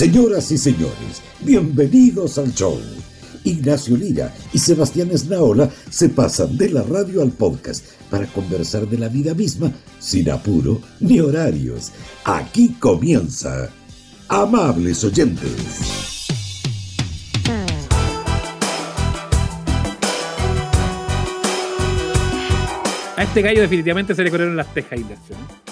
Señoras y señores, bienvenidos al show. Ignacio Lira y Sebastián Esnaola se pasan de la radio al podcast para conversar de la vida misma sin apuro ni horarios. Aquí comienza. Amables oyentes. A este gallo definitivamente se le corrieron las tejas, Ignacio. ¿no?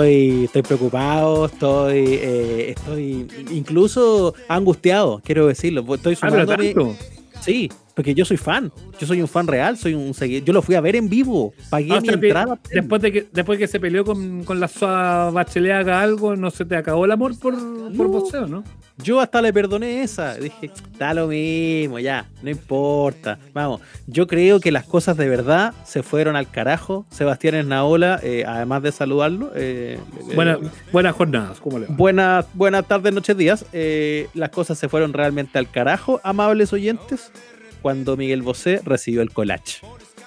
Estoy, estoy preocupado, estoy, eh, estoy incluso angustiado, quiero decirlo. Estoy Ah, pero sumándome. tanto. Sí, porque yo soy fan. Yo soy un fan real, soy un seguidor. Yo lo fui a ver en vivo. Pagué Ah, mi que entrada. después de que después que se peleó con, con la Bachelet haga algo, no se te acabó el amor por, por No. boxeo, ¿no? Yo hasta le perdoné esa. Dije, da lo mismo, ya, no importa. Vamos, yo creo que las cosas de verdad se fueron al carajo. Sebastián Esnaola, eh, además de saludarlo, eh, Buena, eh, buenas jornadas, ¿cómo le va? buenas, buenas tardes, noches, días. Eh, las cosas se fueron realmente al carajo, amables oyentes, cuando Miguel Bosé recibió el collage.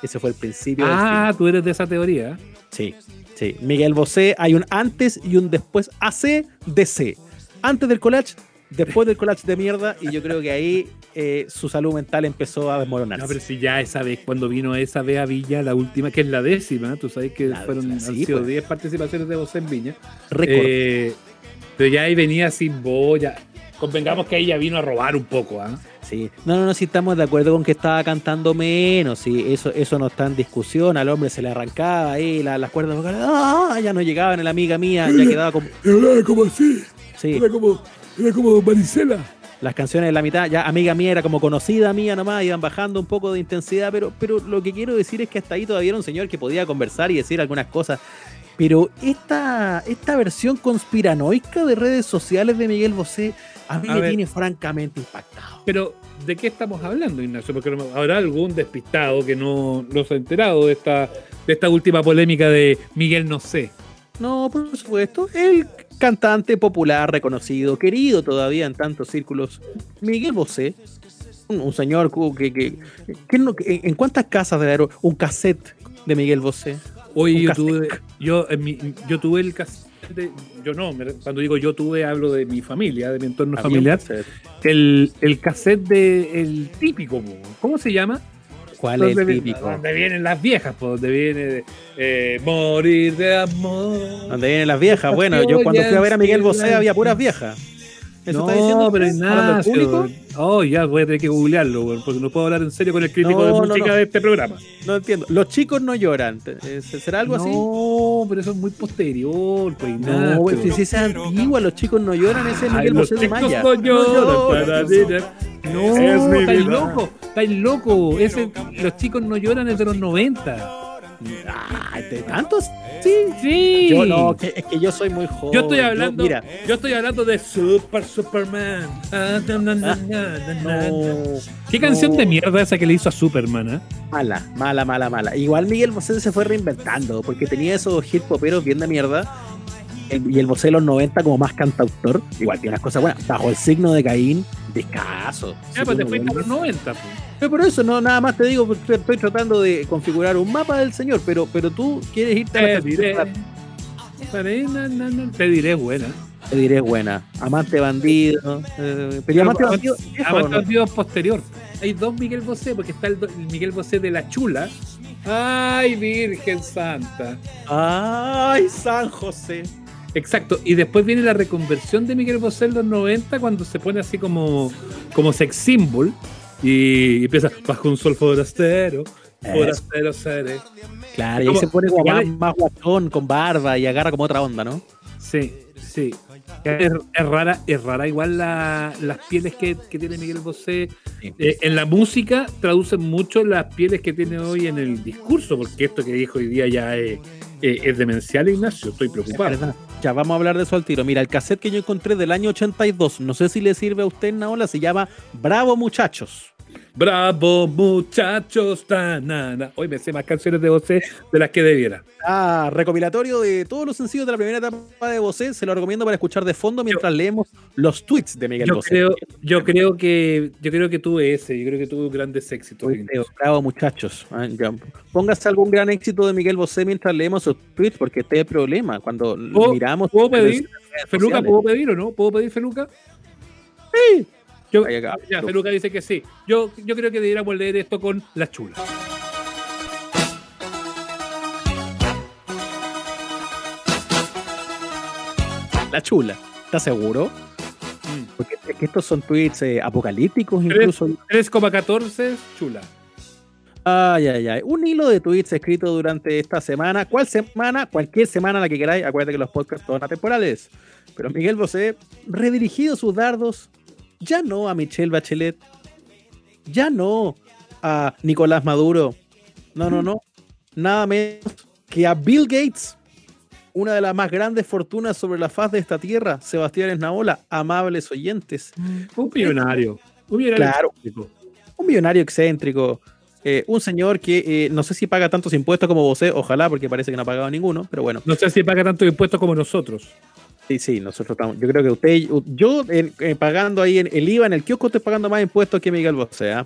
Ese fue el principio del Ah, tú eres de esa teoría. Sí, sí. Miguel Bosé, hay un antes y un después AC, DC. Antes del collage, después del collage de mierda, y yo creo que ahí eh, su salud mental empezó a desmoronarse. No, pero si ya esa vez, cuando vino esa vez a Villa, la última, que es la décima, tú sabes que La fueron décima, han sí, sido pues. 10 participaciones de José en Viña. Récord. Eh, pero ya ahí venía sin boya. Convengamos que ya vino a robar un poco, ¿ah? Sí. No, no, no, si estamos de acuerdo con que estaba cantando menos, sí, eso, eso no está en discusión, al hombre se le arrancaba ahí la- las cuerdas vocales, ¡ah! ya no llegaban, la amiga mía ya quedaba como, Era como así, sí, era como, era como Maricela. las canciones de la mitad, ya amiga mía era como conocida mía nomás, iban bajando un poco de intensidad, pero, pero lo que quiero decir es que hasta ahí todavía era un señor que podía conversar y decir algunas cosas. Pero esta, esta versión conspiranoica de redes sociales de Miguel Bosé a mí A me ver. tiene francamente impactado. Pero, ¿de qué estamos hablando, Ignacio? Porque habrá algún despistado que no, no se ha enterado de esta, de esta última polémica de Miguel No sé. No, por supuesto. El cantante popular, reconocido, querido todavía en tantos círculos, Miguel Bosé, un, un señor que, que, que no- que- ¿En cuántas casas debe haber un cassette de Miguel Bosé? Hoy yo cassette. tuve, yo, en mi- yo tuve el cassette, de- yo no, cuando digo yo tuve, hablo de mi familia, de mi entorno Había un familiar. El, el cassette de el típico. ¿cómo se llama? ¿Cuál es el Donde típico? Donde vienen las viejas, po, donde viene eh, morir de amor. ¿Dónde vienen las viejas? Bueno, yo cuando fui a ver a Miguel Bosé había puras viejas. ¿Eso no, está diciendo pero Ignacio. público? Oh, ya voy a tener que googlearlo, weón, porque no puedo hablar en serio con el crítico No, de no, música no. de este programa. No entiendo. Los chicos no lloran. Eh, ¿Será algo así? No, pero eso es muy posterior, pues Ignacio. No, güey, si si es antigua, los chicos no lloran, ese es Miguel los Bosé de chicos Maya. no lloran lloran. para niñas. No, Es mi estáis loco, estáis loco. Ese, los chicos no lloran es de los 90. ¿De tantos? Sí. Sí. Yo no, que- es que yo soy muy joven. Yo estoy hablando, mira, yo estoy hablando de Super Superman. Ah, na, na, na, na, na, na. no, ¿Qué canción no. de mierda esa que le hizo a Superman? ah? mala, mala, mala, mala. Igual Miguel Bosé se fue reinventando, porque tenía esos hit poperos bien de mierda. El- y el Bosé de los 90 como más cantautor, igual tiene unas cosas buenas. Bajo el signo de Caín, descaso. Ya, pues te fuiste a los 90. pues. Pero por eso, no, nada más te digo, porque estoy tratando de configurar un mapa del señor, pero, pero tú quieres irte a la Te diré. na. Te diré buena. Te diré buena. Amante bandido. eh, pero Amante bandido. bandido posterior. Hay dos Miguel Bosé, porque está el Miguel Bosé de la Chula. Ay, Virgen Santa. Ay, San José. Exacto, y después viene la reconversión de Miguel Bosé en los 90 cuando se pone así como, como sex symbol y empieza bajo un sol forastero, forastero seré. Claro, y ahí se pone como más, más guatón, con barba y agarra como otra onda, ¿no? Sí, sí. Es, es rara, es rara igual la- las pieles que, que tiene Miguel Bosé. Sí. Eh, en la música traducen mucho las pieles que tiene hoy en el discurso, porque esto que dijo hoy día ya es, es demencial, Ignacio. Estoy Es preocupado. Ya vamos a hablar de eso al tiro. Mira, el cassette que yo encontré del año 82, no sé si le sirve a usted, Naola, se llama Bravo Muchachos. Bravo, muchachos. Ta, na, na. Hoy me sé más canciones de Bosé de las que debiera. Ah, recopilatorio de todos los sencillos de la primera etapa de Bosé. Se lo recomiendo para escuchar de fondo mientras leemos los tweets de Miguel Yo Bosé. creo, yo creo que yo creo que tuve ese, yo creo que tuve grandes éxitos. Bravo, muchachos. Ah. Póngase algún gran éxito de Miguel Bosé mientras leemos sus tweets, porque este es el problema. Cuando ¿Puedo- miramos. ¿Puedo pedir? ¿Feluca puedo pedir o no? ¿Puedo pedir Feluca? Sí. Yo, ya, Feluca dice que sí. Yo, yo creo que deberíamos leer esto con la chula. La chula. ¿Estás seguro? Mm. Porque es que estos son tweets eh, apocalípticos incluso. 3,14 chula. Ay, ay, ay. Un hilo de tweets escrito durante esta semana. ¿Cuál semana? Cualquier semana la que queráis. Acuérdate que los podcasts son atemporales. Pero Miguel Bosé, redirigido sus dardos, ya no a Michelle Bachelet, ya no a Nicolás Maduro. No, no, no. Nada menos que a Bill Gates, una de las más grandes fortunas sobre la faz de esta tierra, Sebastián Esnaola, amables oyentes. Un millonario. Un millonario. Claro. excéntrico. un millonario excéntrico, eh, un señor que eh, no sé si paga tantos impuestos como vos, ojalá, porque parece que no ha pagado ninguno, pero bueno, No sé si paga tanto impuestos como nosotros. Sí, sí, nosotros estamos, yo creo que usted, yo en- eh, pagando ahí en el IVA, en el kiosco, estoy pagando más impuestos que Miguel Bosé. ¿ah?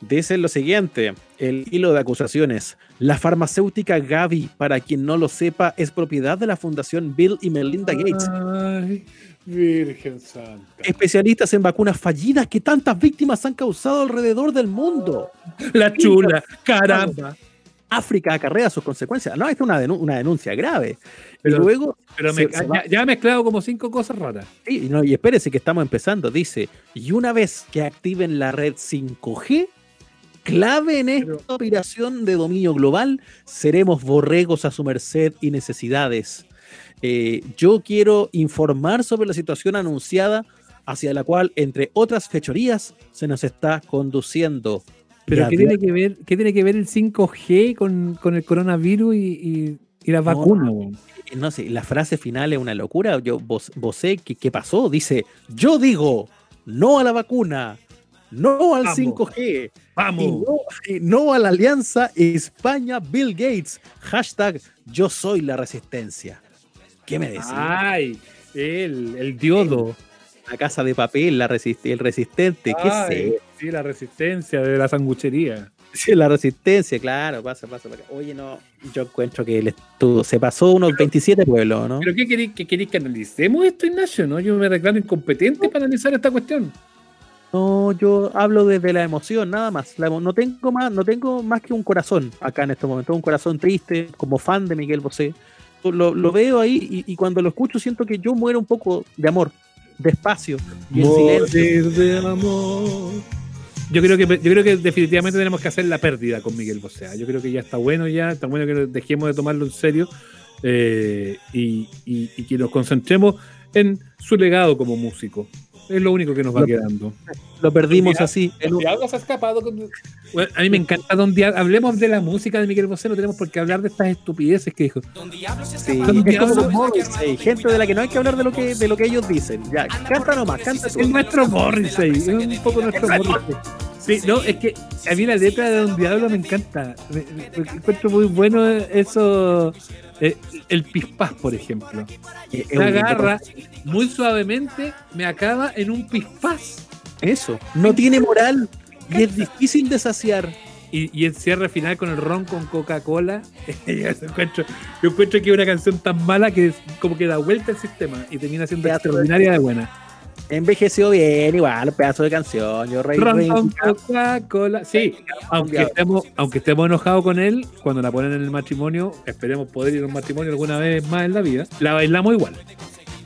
Dice lo siguiente, el hilo de acusaciones. La farmacéutica Gavi, para quien no lo sepa, es propiedad de la Fundación Bill y Melinda Gates. Ay, Virgen Santa. Especialistas en vacunas fallidas que tantas víctimas han causado alrededor del mundo. La chula, caramba. África acarrea sus consecuencias. No, esta es una, una denuncia grave. Pero- y luego, Pero me- se- ya, mezclado como cinco cosas raras. sí, y no, y espérese que estamos empezando, dice, y una vez que activen la red 5G, clave en esta Pero- operación de dominio global, seremos borregos a su merced y necesidades. Eh, yo quiero informar sobre la situación anunciada hacia la cual, entre otras fechorías, se nos está conduciendo. Pero ¿qué tiene, que ver, ¿qué tiene que ver el 5G con, con el coronavirus y, y, y la No, vacuna? weón? Eh, no sé, la frase final es una locura. Yo, vos, vos sé qué, qué pasó. Dice, yo digo no a la vacuna, no al Vamos. 5G, y Vamos. no, y no a la alianza España-Bill Gates. Hashtag yo soy la resistencia. ¿Qué me decís? Ay, el, el diodo. La casa de papel, la resist- el resistente, qué Ay, sé. Sí, la resistencia de la sanguchería. Sí, la resistencia, claro, pasa, pasa. pasa. Oye, no, yo encuentro que el estudio se pasó unos 27 pueblos, ¿no? ¿Pero qué queréis que, queréis que analicemos esto, Ignacio? ¿no? Yo me declaro incompetente para analizar esta cuestión. No, yo hablo desde la emoción, nada más. La no tengo más, no tengo más que un corazón acá en este momento, un corazón triste, como fan de Miguel Bosé. Lo, lo veo ahí y, y cuando lo escucho siento que yo muero un poco de amor, despacio y en silencio. Amor. Yo creo que yo creo que definitivamente tenemos que hacer la pérdida con Miguel Bosé. Yo creo que ya está bueno ya, está bueno que dejemos de tomarlo en serio eh, y, y- y que nos concentremos en su legado como músico. Es lo único que nos va Lo- quedando. Lo perdimos así. un- Diablo se ha escapado. con- Bueno, a mí me encanta Don Diablo. Hablemos de la música de Miguel Bosé, no tenemos por qué hablar de estas estupideces que dijo. sí, Don es como Diablo. los Morrissey, gente de la que no hay que hablar de lo que, de lo que ellos dicen. Ya, canta nomás, canta tú. Es nuestro Morrissey, es un poco nuestro Morrissey. Sí, no, es que a mí la letra de Don Diablo me encanta. Me, me- me encuentro muy bueno eso. Eh, el pispás, por ejemplo. Eh, lindo agarra muy suavemente, me acaba en un pispás. Eso, no tiene moral y es difícil de saciar. Y, y el cierre final con el ron con Coca-Cola. yo, encuentro, yo encuentro que es una canción tan mala que es como que da vuelta el sistema y termina siendo extraordinaria de buena. Envejeció bien, igual, un pedazo de canción. Yo con Coca-Cola. Sí, aunque estemos, aunque estemos enojados con él, cuando la ponen en el matrimonio, esperemos poder ir a un matrimonio alguna vez más en la vida, la bailamos igual.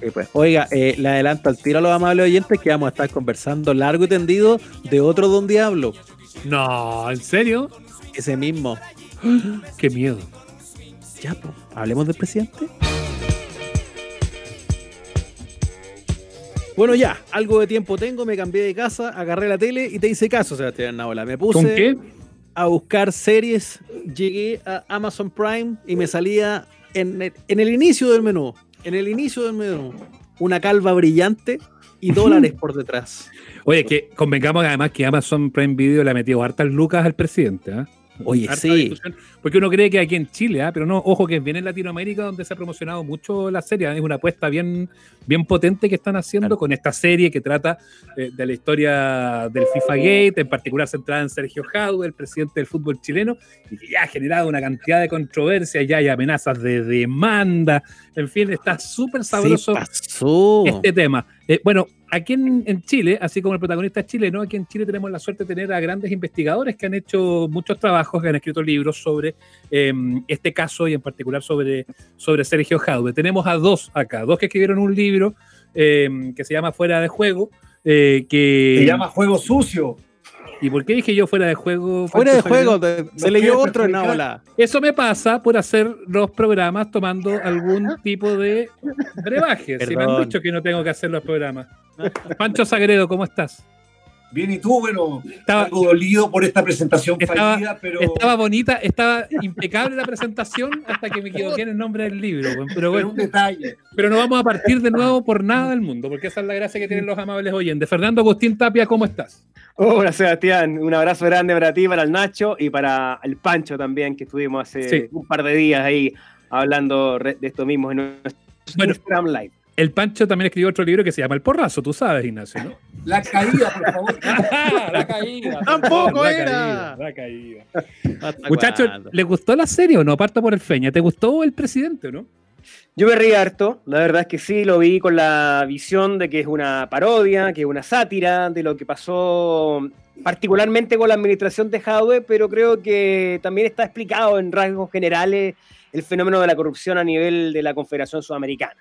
Sí, pues. Oiga, eh, le adelanto al tiro a los amables oyentes que vamos a estar conversando largo y tendido de otro Don Diablo. No, ¿en serio? Ese mismo. Qué miedo. Ya, pues, hablemos del presidente. Bueno, ya, algo de tiempo tengo, me cambié de casa, agarré la tele y te hice caso, Sebastián Naola. Me puse ¿Con qué? a buscar series, llegué a Amazon Prime y me salía en el, en el inicio del menú, en el inicio del menú, una calva brillante y dólares por detrás. Oye, que convengamos además que Amazon Prime Video le ha metido hartas lucas al presidente, ¿ah? Oye, sí, Porque uno cree que aquí en Chile, ¿ah? pero no, ojo que viene en Latinoamérica donde se ha promocionado mucho la serie. ¿ah? Es una apuesta bien, bien potente que están haciendo Claro. con esta serie que trata eh, de la historia del FIFA Gate, en particular centrada en Sergio Jau, el presidente del fútbol chileno, y que ya ha generado una cantidad de controversias, ya hay amenazas de demanda. En fin, está súper sabroso este tema. Eh, bueno, aquí en, en Chile, así como el protagonista es chileno, aquí en Chile tenemos la suerte de tener a grandes investigadores que han hecho muchos trabajos, que han escrito libros sobre eh, este caso y en particular sobre, sobre Sergio Jaude. Tenemos a dos acá, dos que escribieron un libro eh, que se llama Fuera de Juego. eh, que, Se llama Juego Sucio. ¿Y por qué dije yo fuera de juego? Fuera de juego, te- se ¿Nos leyó otro en la perjudicar? ola. Eso me pasa por hacer los programas tomando algún tipo de brebaje. Si me han dicho que no tengo que hacer los programas. Pancho Sagredo, ¿cómo estás? Bien, y tú, bueno, Estaba, algo dolido por esta presentación Estaba- fallida, pero, estaba bonita, estaba impecable la presentación hasta que me equivoqué en el nombre del libro. Pero pero bueno, un detalle. pero no vamos a partir de nuevo por nada del mundo, porque esa es la gracia que tienen los amables oyentes. Fernando Agustín Tapia, ¿cómo estás? Hola Sebastián, un abrazo grande para ti, para el Nacho y para el Pancho también, que estuvimos hace Sí. un par de días ahí hablando de esto mismo en nuestro Bueno. Instagram Live. El Pancho también escribió otro libro que se llama El Porrazo, tú sabes, Ignacio, ¿no? La caída, por favor. la caída. Tampoco La era. caída, La caída. ¿Hasta Muchachos? ¿les gustó la serie o no? Parto por el Feña. ¿Te gustó el presidente o no? Yo me reí harto, la verdad es que sí, lo vi con la visión de que es una parodia, que es una sátira de lo que pasó particularmente con la administración de Jadwe, pero creo que también está explicado en rasgos generales el fenómeno de la corrupción a nivel de la Confederación Sudamericana.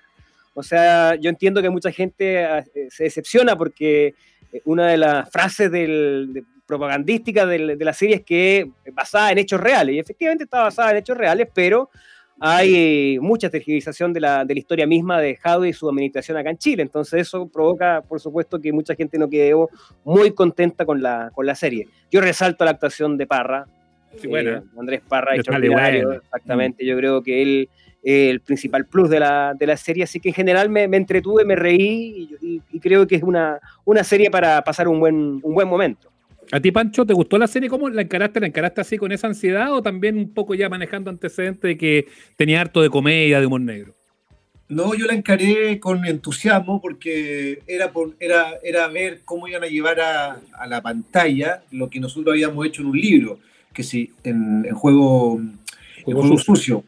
O sea, yo entiendo que mucha gente eh, se decepciona porque eh, una de las frases del, de- propagandísticas del- de la serie es que es basada en hechos reales, y efectivamente está basada en hechos reales, pero hay eh, mucha tergiversación de la, de la historia misma de Jadwe y su administración acá en Chile. Entonces eso provoca, por supuesto, que mucha gente no quede muy contenta con la, con la serie. Yo resalto la actuación de Parra. Sí, eh, buena. Andrés Parra, buena. exactamente. Yo creo que él es el principal plus de la, de la serie, así que en general me, me entretuve, me reí y, y- y creo que es una, una serie para pasar un buen, un buen momento. ¿A ti, Pancho, te gustó la serie? ¿Cómo la encaraste? ¿La encaraste así con esa ansiedad o también un poco ya manejando antecedentes de que tenía harto de comedia, de humor negro? No, yo la encaré con entusiasmo porque era, por, era, era ver cómo iban a llevar a, a la pantalla lo que nosotros habíamos hecho en un libro, que sí, en, en juego, en Juego juego sucio. sucio.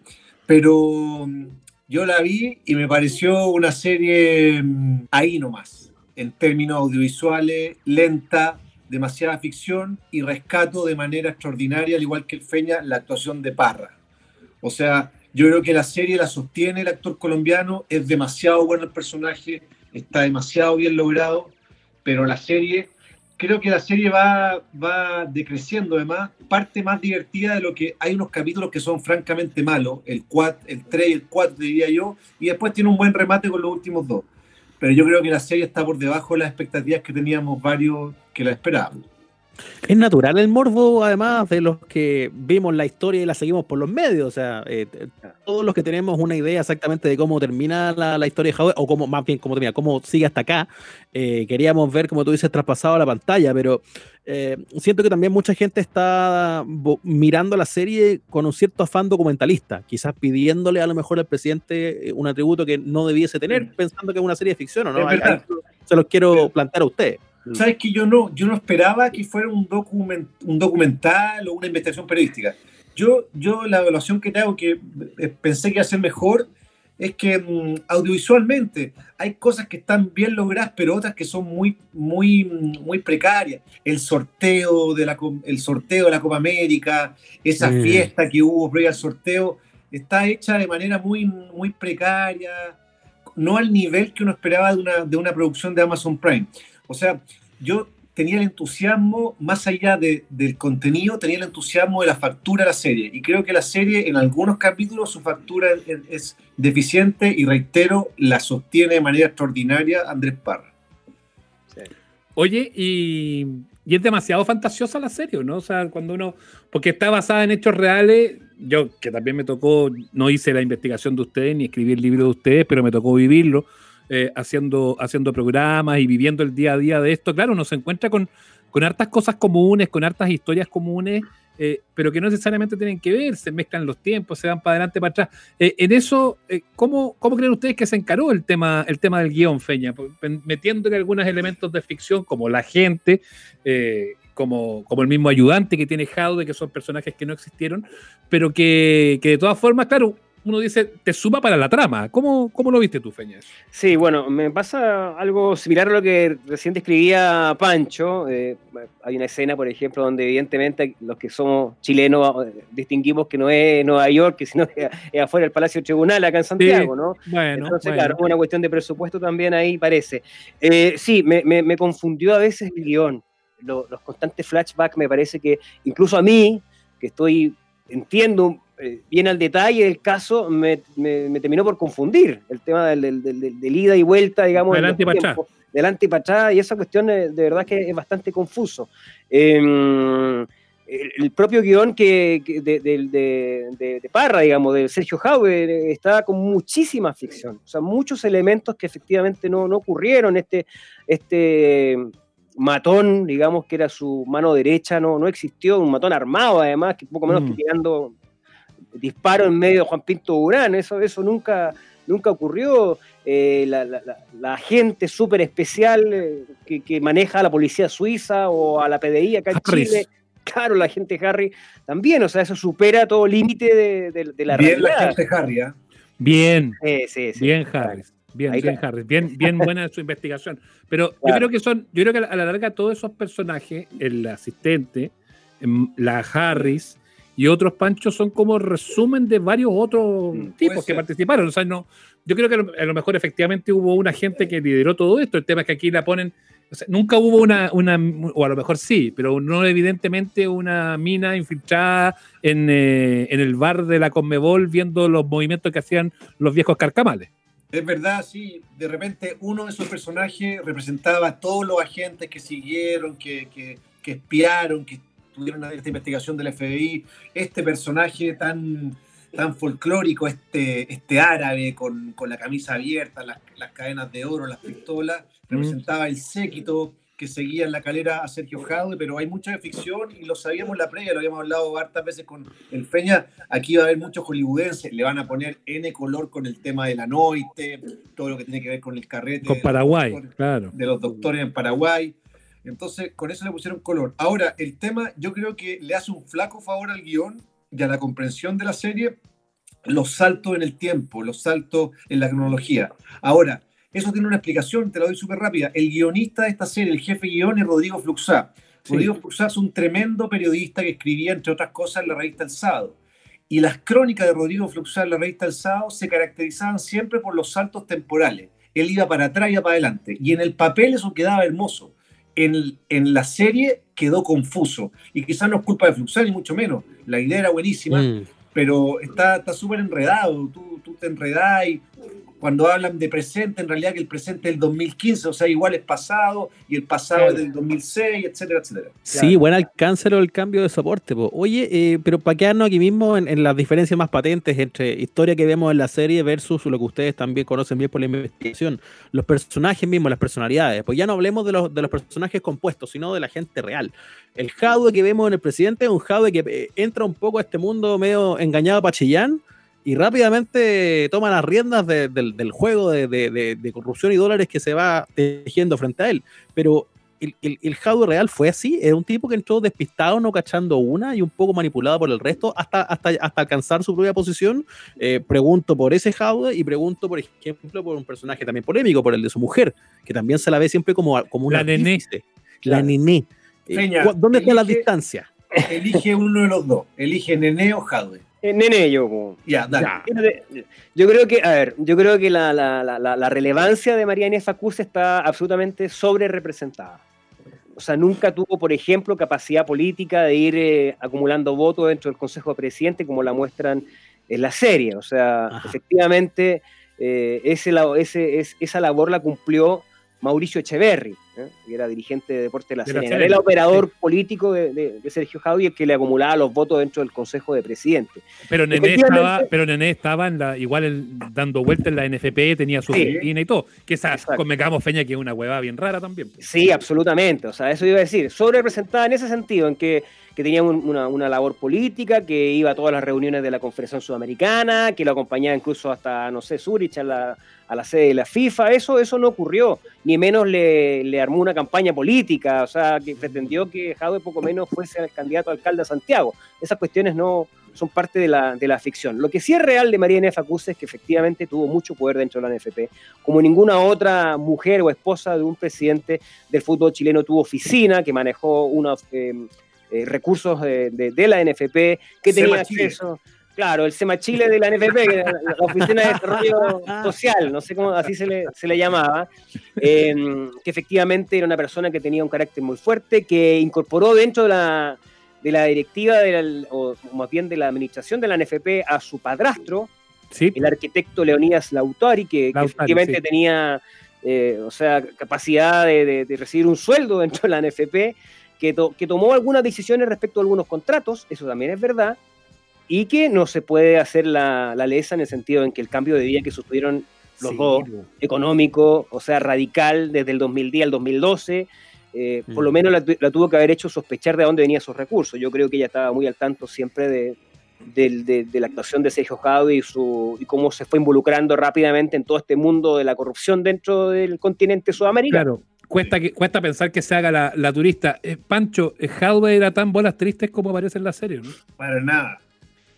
Pero mm, yo la vi y me pareció una serie mm, ahí nomás, en términos audiovisuales, lenta, demasiada ficción y rescato de manera extraordinaria, al igual que el Feña, la actuación de Parra. O sea, yo creo que la serie la sostiene el actor colombiano, es demasiado bueno el personaje, está demasiado bien logrado, pero la serie, creo que la serie va, va decreciendo además, parte más divertida de lo que hay unos capítulos que son francamente malos, el 4, el 3 y el 4 diría yo, y después tiene un buen remate con los últimos dos. Pero yo creo que la serie está por debajo de las expectativas que teníamos varios que la esperábamos. Es natural el morbo, además de los que vimos la historia y la seguimos por los medios. O sea, eh, todos los que tenemos una idea exactamente de cómo termina la, la historia de Jadwe, o cómo, más bien, cómo termina, cómo sigue hasta acá, eh, queríamos ver, como tú dices, traspasado a la pantalla, pero eh, siento que también mucha gente está mirando la serie con un cierto afán documentalista, quizás pidiéndole a lo mejor al presidente eh, un atributo que no debiese tener, pensando que es una serie de ficción o no. Ahí- ahí se los quiero plantear a ustedes. Sabes que yo no, yo no esperaba que fuera un, document, un documental o una investigación periodística. Yo, yo la evaluación que te hago, que eh, pensé que iba a ser mejor, es que mm, audiovisualmente hay cosas que están bien logradas, pero otras que son muy, muy, mm, muy precarias. El sorteo de la, el sorteo de la Copa América, esa Mm. fiesta que hubo previa al sorteo, está hecha de manera muy, muy precaria, no al nivel que uno esperaba de una, de una producción de Amazon Prime. O sea, yo tenía el entusiasmo, más allá de- del contenido, tenía el entusiasmo de la factura de la serie. Y creo que la serie, en algunos capítulos, su factura es, es deficiente y reitero, la sostiene de manera extraordinaria Andrés Parra. Oye, y, y es demasiado fantasiosa la serie, ¿no? O sea, cuando uno. Porque está basada en hechos reales. Yo, que también me tocó, no hice la investigación de ustedes ni escribí el libro de ustedes, pero me tocó vivirlo, eh, haciendo, haciendo programas y viviendo el día a día de esto. Claro, uno se encuentra con, con hartas cosas comunes, con hartas historias comunes, eh, pero que no necesariamente tienen que ver, se mezclan los tiempos, se van para adelante, para atrás. Eh, en eso, ¿cómo, ¿cómo creen ustedes que se encaró el tema, el tema del guion, Feña? Metiéndole algunos elementos de ficción, como la gente, como, como el mismo ayudante que tiene Jaude, que son personajes que no existieron, pero que, que de todas formas, claro, uno dice, te suma para la trama. ¿Cómo, cómo lo viste tú, Feña? Sí, bueno, me pasa algo similar a lo que recién describía Pancho. Eh, hay una escena, por ejemplo, donde evidentemente los que somos chilenos eh, distinguimos que no es Nueva York, sino que es afuera del Palacio Tribunal, acá en Santiago, ¿no? Bueno, Entonces, bueno. claro, una cuestión de presupuesto también ahí parece. Eh, sí, me, me- me confundió a veces el guion. Lo- los constantes flashbacks me parece que, incluso a mí, que estoy, entiendo eh, bien al detalle del caso, me, me- me terminó por confundir el tema del, del- del- del- del ida y vuelta, digamos. Adelante y para atrás. Delante y para atrás, y esa cuestión eh, de verdad que es bastante confuso. Eh, el, propio guion que, que de, de- de- Parra, digamos, de Sergio Jauber, eh, está con muchísima ficción. O sea, muchos elementos que efectivamente no, no ocurrieron. Este, este matón, digamos, que era su mano derecha, no, no existió. Un matón armado, además, que poco menos Mm. que tirando disparo en medio de Juan Pinto Durán. Eso, eso nunca, nunca ocurrió. Eh, la, la- la- la agente súper especial eh, que, que maneja a la policía suiza o a la PDI acá en Harris. Chile. Claro, la gente Harry también, o sea, eso supera todo límite de, de- de la Bien la realidad. gente Harry, ¿ah? Bien, Sí, sí, sí. bien, Harris. Bien, Ahí bien, está. Harris. Bien, bien buena su investigación. Pero yo creo que son, yo creo que a la, a la larga todos esos personajes, el asistente, em, la Harris y otros panchos son como resumen de varios otros Mm, tipos que participaron. O sea, no, yo creo que a lo, a lo mejor efectivamente hubo una gente que lideró todo esto. El tema es que aquí la ponen. o sea, nunca hubo una, una, o a lo mejor sí, pero no evidentemente una mina infiltrada en, eh, en el bar de la Conmebol viendo los movimientos que hacían los viejos carcamales. Es verdad, sí, de repente uno de esos personajes representaba a todos los agentes que siguieron, que, que, que espiaron, que tuvieron esta investigación del FBI. Este personaje tan, tan folclórico, este, este árabe con, con la camisa abierta, las, las cadenas de oro, las pistolas, representaba el séquito que seguía en la calera a Sergio Jadwe, pero hay mucha de ficción y lo sabíamos en la previa, lo habíamos hablado hartas veces con el Feña, aquí va a haber muchos hollywoodenses, le van a poner N color con el tema de la noite, todo lo que tiene que ver con el carrete Con de los Paraguay, doctores- claro. de los doctores en Paraguay. Entonces, con eso le pusieron color. Ahora, el tema, yo creo que le hace un flaco favor al guion y a la comprensión de la serie los saltos en el tiempo, los saltos en la cronología. Ahora, eso tiene una explicación, te la doy súper rápida. El guionista de esta serie, el jefe guion, es Rodrigo Fluxá. Sí. Rodrigo Fluxá es un tremendo periodista que escribía, entre otras cosas, en la revista El Sábado. Y las crónicas de Rodrigo Fluxá en la revista El Sábado se caracterizaban siempre por los saltos temporales. Él iba para atrás y para adelante. Y en el papel eso quedaba hermoso. En, en la serie quedó confuso. Y quizás no es culpa de Fluxá, ni mucho menos. La idea era buenísima, Mm. pero está está súper enredado. Tú, tú te enredás y cuando hablan de presente, en realidad que el presente es el 2015, o sea, igual es pasado y el pasado Claro. es del 2006, etcétera, etcétera. Sí, buen alcance lo del cambio de soporte. po. Oye, eh, pero para quedarnos aquí mismo en, en las diferencias más patentes entre historia que vemos en la serie versus lo que ustedes también conocen bien por la investigación, los personajes mismos, las personalidades. Pues ya no hablemos de los, de los personajes compuestos, sino de la gente real. El Jadwe que vemos en el presidente es un Jadwe que eh, entra un poco a este mundo medio engañado para Chillán y rápidamente toma las riendas de- del, del juego de, de- de- de corrupción y dólares que se va tejiendo frente a él. Pero el, el, el Jadwe real fue así, era un tipo que entró despistado, no cachando una y un poco manipulado por el resto hasta, hasta, hasta alcanzar su propia posición. Eh, pregunto por ese Jadwe y pregunto, por ejemplo, por un personaje también polémico, por el de su mujer, que también se la ve siempre como, como una La nené. La nené. Eh, Peña, ¿cu- ¿Dónde está la elige- distancia? Elige uno de los dos. Elige Nene o Jadwe. Eh, nene, yo. como- Ya, dale. Ya. Yo creo que, a ver, yo creo que la, la- la- la- la relevancia de María Inés Facuse está absolutamente sobre representada. O sea, nunca tuvo, por ejemplo, capacidad política de ir eh, acumulando votos dentro del Consejo de Presidente, como la muestran en la serie. O sea, Ajá. efectivamente, eh, ese, ese- esa labor la cumplió Mauricio Echeverry, ¿eh? que era dirigente de Deporte de la Serena. Era el operador político de, de- de Sergio Javi, el que le acumulaba los votos dentro del Consejo de Presidente. Pero Nené estaba, pero Nené estaba en la, igual dando vueltas en la NFP, tenía su Sí. oficina y todo. Que esa Exacto. con Mecamos Feña, que es una huevada bien rara también. Sí, absolutamente. O sea, eso iba a decir. Sobre representada en ese sentido, en que, que tenía un- una, una labor política, que iba a todas las reuniones de la Confederación Sudamericana, que lo acompañaba incluso hasta, no sé, Zurich a la, a la sede de la FIFA. Eso, eso no ocurrió. Ni menos le, le armó una campaña política. O sea, que pretendió que Jadwe poco menos fuese el candidato a alcalde de Santiago. Esas cuestiones no, son parte de la, de la ficción. Lo que sí es real de María Inés Facuse es que efectivamente tuvo mucho poder dentro de la NFP, como ninguna otra mujer o esposa de un presidente del fútbol chileno tuvo oficina, que manejó unos eh, eh, recursos de, de- de la NFP, que tenía Sema Chile. acceso... Claro, el SEMA Chile de la NFP, que era la Oficina de Desarrollo Social, no sé cómo así se le, se le llamaba, eh, que efectivamente era una persona que tenía un carácter muy fuerte, que incorporó dentro de la, de la directiva, de la- o más bien de la administración de la NFP, a su padrastro, Sí, el arquitecto Leonidas Lautari, que, efectivamente sí. tenía eh, o sea, capacidad de, de- de recibir un sueldo dentro de la NFP, que, to- que tomó algunas decisiones respecto a algunos contratos, eso también es verdad, y que no se puede hacer la, la lesa en el sentido en que el cambio de vida que sufrieron los Sí, dos, económico, o sea, radical desde el 2010 al 2012, eh, por Mm. lo menos la, tu- la tuvo que haber hecho sospechar de dónde venían esos recursos. Yo creo que ella estaba muy al tanto siempre de, de, de la actuación de Sergio Jadwe y, su, y cómo se fue involucrando rápidamente en todo este mundo de la corrupción dentro del continente sudamericano. claro. Cuesta, que, cuesta pensar que se haga la, la turista. Eh, Pancho, eh, Jadwe era tan bolas tristes como aparece en la serie, ¿no? Para nada.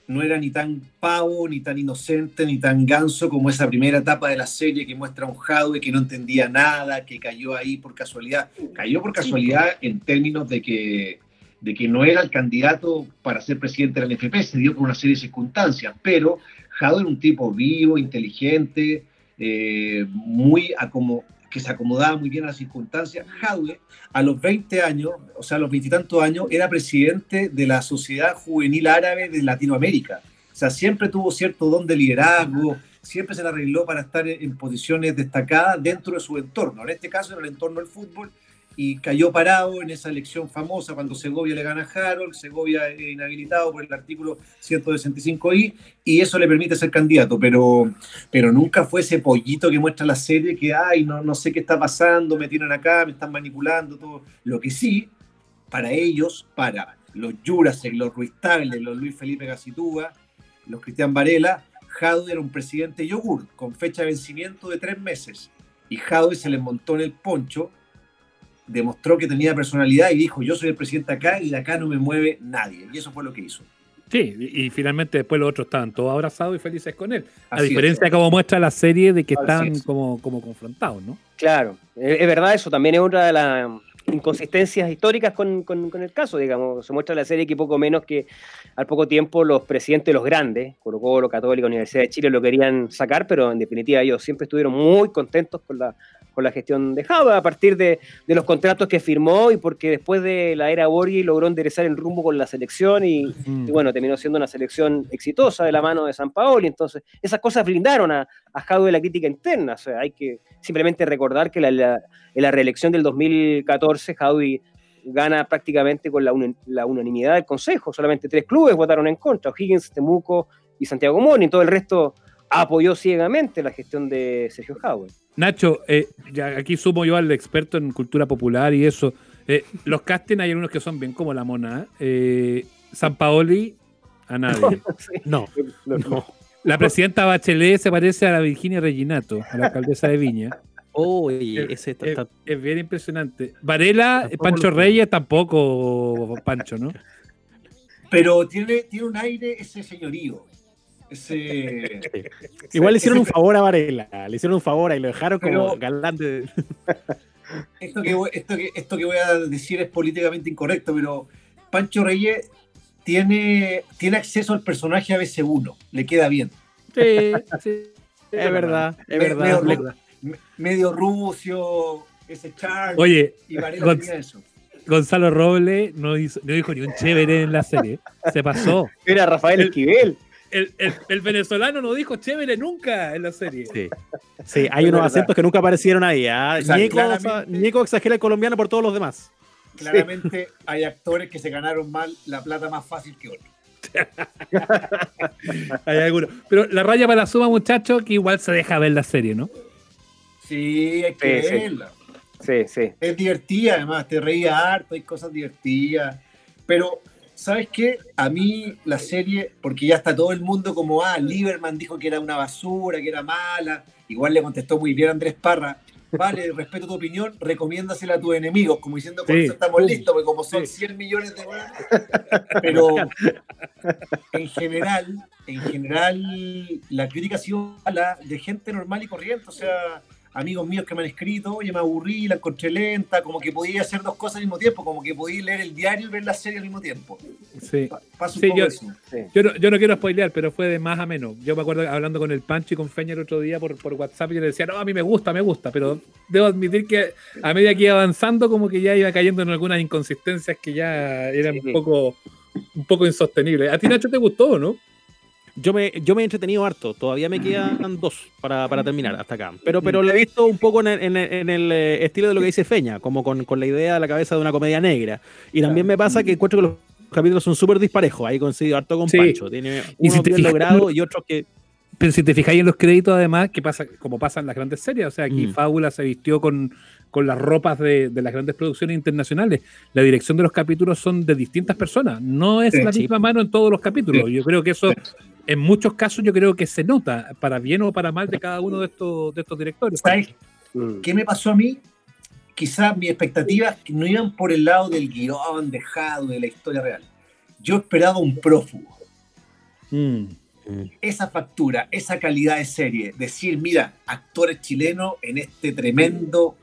No era ni tan pavo, ni tan inocente, ni tan ganso como esa primera etapa de la serie que muestra a un Jadwe que no entendía nada, que cayó ahí por casualidad. Cayó por casualidad en términos de que, de que no era el candidato para ser presidente de la NFP, se dio por una serie de circunstancias, pero Jadwe era un tipo vivo, inteligente, eh, muy acomo- que se acomodaba muy bien a las circunstancias. Jadwe, a los 20 años, o sea, a los veintitantos años, era presidente de la Sociedad Juvenil Árabe de Latinoamérica. O sea, siempre tuvo cierto don de liderazgo, siempre se le arregló para estar en posiciones destacadas dentro de su entorno. En este caso, en el entorno del fútbol, y cayó parado en esa elección famosa cuando Segovia le gana a Harold, Segovia es inhabilitado por el artículo 165i, y eso le permite ser candidato, pero, pero nunca fue ese pollito que muestra la serie que, ay, no, no sé qué está pasando, me tienen acá, me están manipulando, todo. Lo que sí, para ellos, para los Jurasek, los Ruiz Tagle, los Luis Felipe Gacitúa, los Cristian Varela, Jadwe era un presidente yogur con fecha de vencimiento de tres meses. Y Jadwe se le montó en el poncho, demostró que tenía personalidad y dijo, yo soy el presidente acá y de acá no me mueve nadie. Y eso fue lo que hizo. Sí, y, finalmente después los otros estaban todos abrazados y felices con él. A Así es. diferencia de como muestra la serie de que Así están es. como, como confrontados, ¿no? Claro, es es verdad, eso también es otra de las inconsistencias históricas con, con- con el caso, digamos. Se muestra en la serie que poco menos que al poco tiempo los presidentes de los grandes, Colo Colo, Católica, Universidad de Chile, lo querían sacar, pero en definitiva ellos siempre estuvieron muy contentos con la, con la gestión de Java a partir de, de los contratos que firmó y porque después de la era Borghi logró enderezar el rumbo con la selección y, Mm. y bueno, terminó siendo una selección exitosa de la mano de San Paoli. Entonces, esas cosas blindaron a, a Jadwe de la crítica interna. O sea, hay que simplemente recordar que la, la- en la reelección del 2014, Jadwe gana prácticamente con la, unanimidad del Consejo. Solamente tres clubes votaron en contra: O'Higgins, Temuco y Santiago Moni. Todo el resto apoyó ciegamente la gestión de Sergio Jadwe. Nacho, eh, ya aquí sumo yo al experto en cultura popular y eso. Eh, los casting hay algunos que son bien como la mona. ¿eh? San Paoli, a nadie. No, no. La presidenta Bachelet se parece a la Virginia Reginato, a la alcaldesa de Viña. Oye, Eh, ese está, Es, está- es bien impresionante. Varela, Tampoco Pancho lo- Reyes, tampoco Pancho, ¿no? Pero tiene, tiene un aire ese señorío. Ese, Igual le hicieron un favor a Varela, le hicieron un favor y lo dejaron como Pero- galán de... esto, que voy, esto, que, esto que voy a decir es políticamente incorrecto, pero Pancho Reyes tiene, tiene acceso al personaje ABC1, le queda bien. Sí, sí. Es verdad, es verdad. ru- me- medio rucio, ese charm. Oye, y Gonz- eso. Gonzalo Robles no, hizo- no dijo ni un chévere en la serie. Se pasó. Era Rafael El- Esquivel. El, el- el venezolano no dijo chévere nunca en la serie. Sí, sí hay Es unos verdad. acentos que nunca aparecieron ahí. ¿ah? O sea, Ñeco, claramente- o sea, Ñeco exagera el colombiano por todos los demás. Claramente hay actores que se ganaron mal la plata más fácil que otros. Hay algunos. Pero la raya para la suma, muchachos, que igual se deja ver la serie, ¿no? Sí, hay que Sí, sí. verla. Sí, sí. Es divertida, además, te reía harto, hay cosas divertidas. Pero, ¿sabes qué? A mí la serie, porque ya está todo el mundo como, ah, Lieberman dijo que era una basura, que era mala. Igual le contestó muy bien Andrés Parra. vale, respeto tu opinión, recomiéndasela a tus enemigos, como diciendo, Sí. eso estamos listos, porque como son Sí. 100 millones de dólares. Pero en general, en general, la crítica ha sido a la de gente normal y corriente, o sea, amigos míos que me han escrito, oye, me aburrí, la encontré lenta, como que podía hacer dos cosas al mismo tiempo, como que podía leer el diario y ver la serie al mismo tiempo. Sí. Pa- Pasa un Sí, poco yo- eso. Yo no, yo no quiero spoilear, pero fue de más a menos. Yo me acuerdo hablando con el Pancho y con Feña el otro día por, por WhatsApp y yo le decía, no, a mí me gusta, me gusta, pero debo admitir que a medida que iba avanzando como que ya iba cayendo en algunas inconsistencias que ya eran Sí. un poco un poco insostenibles. ¿A ti Nacho te gustó, no? Yo me, yo me he entretenido harto. Todavía me quedan dos para, para terminar hasta acá. Pero, pero lo he visto un poco en el, en el- en el, eh, estilo de lo que dice Feña, como con, con la idea de la cabeza de una comedia negra. Y también me pasa que encuentro que los capítulos son súper disparejos. Ahí coincido harto con Sí. Pancho. Tiene Y si bien logrados y otros que. Pero si te fijáis en los créditos, además, que pasa, como pasa en las grandes series, o sea, aquí Mm. Fábula se vistió con, con las ropas de, de las grandes producciones internacionales. La dirección de los capítulos son de distintas personas, no es Sí, la sí. misma mano en todos los capítulos. Yo creo que eso, en muchos casos, yo creo que se nota, para bien o para mal, de cada uno de estos, de estos directores. ¿Sabes Mm. qué me pasó a mí? Quizás mis expectativas no iban por el lado del guion, dejado, de la historia real. Yo esperaba un prófugo. Mm. esa factura, esa calidad de serie, decir, mira, actores chilenos en este tremendo,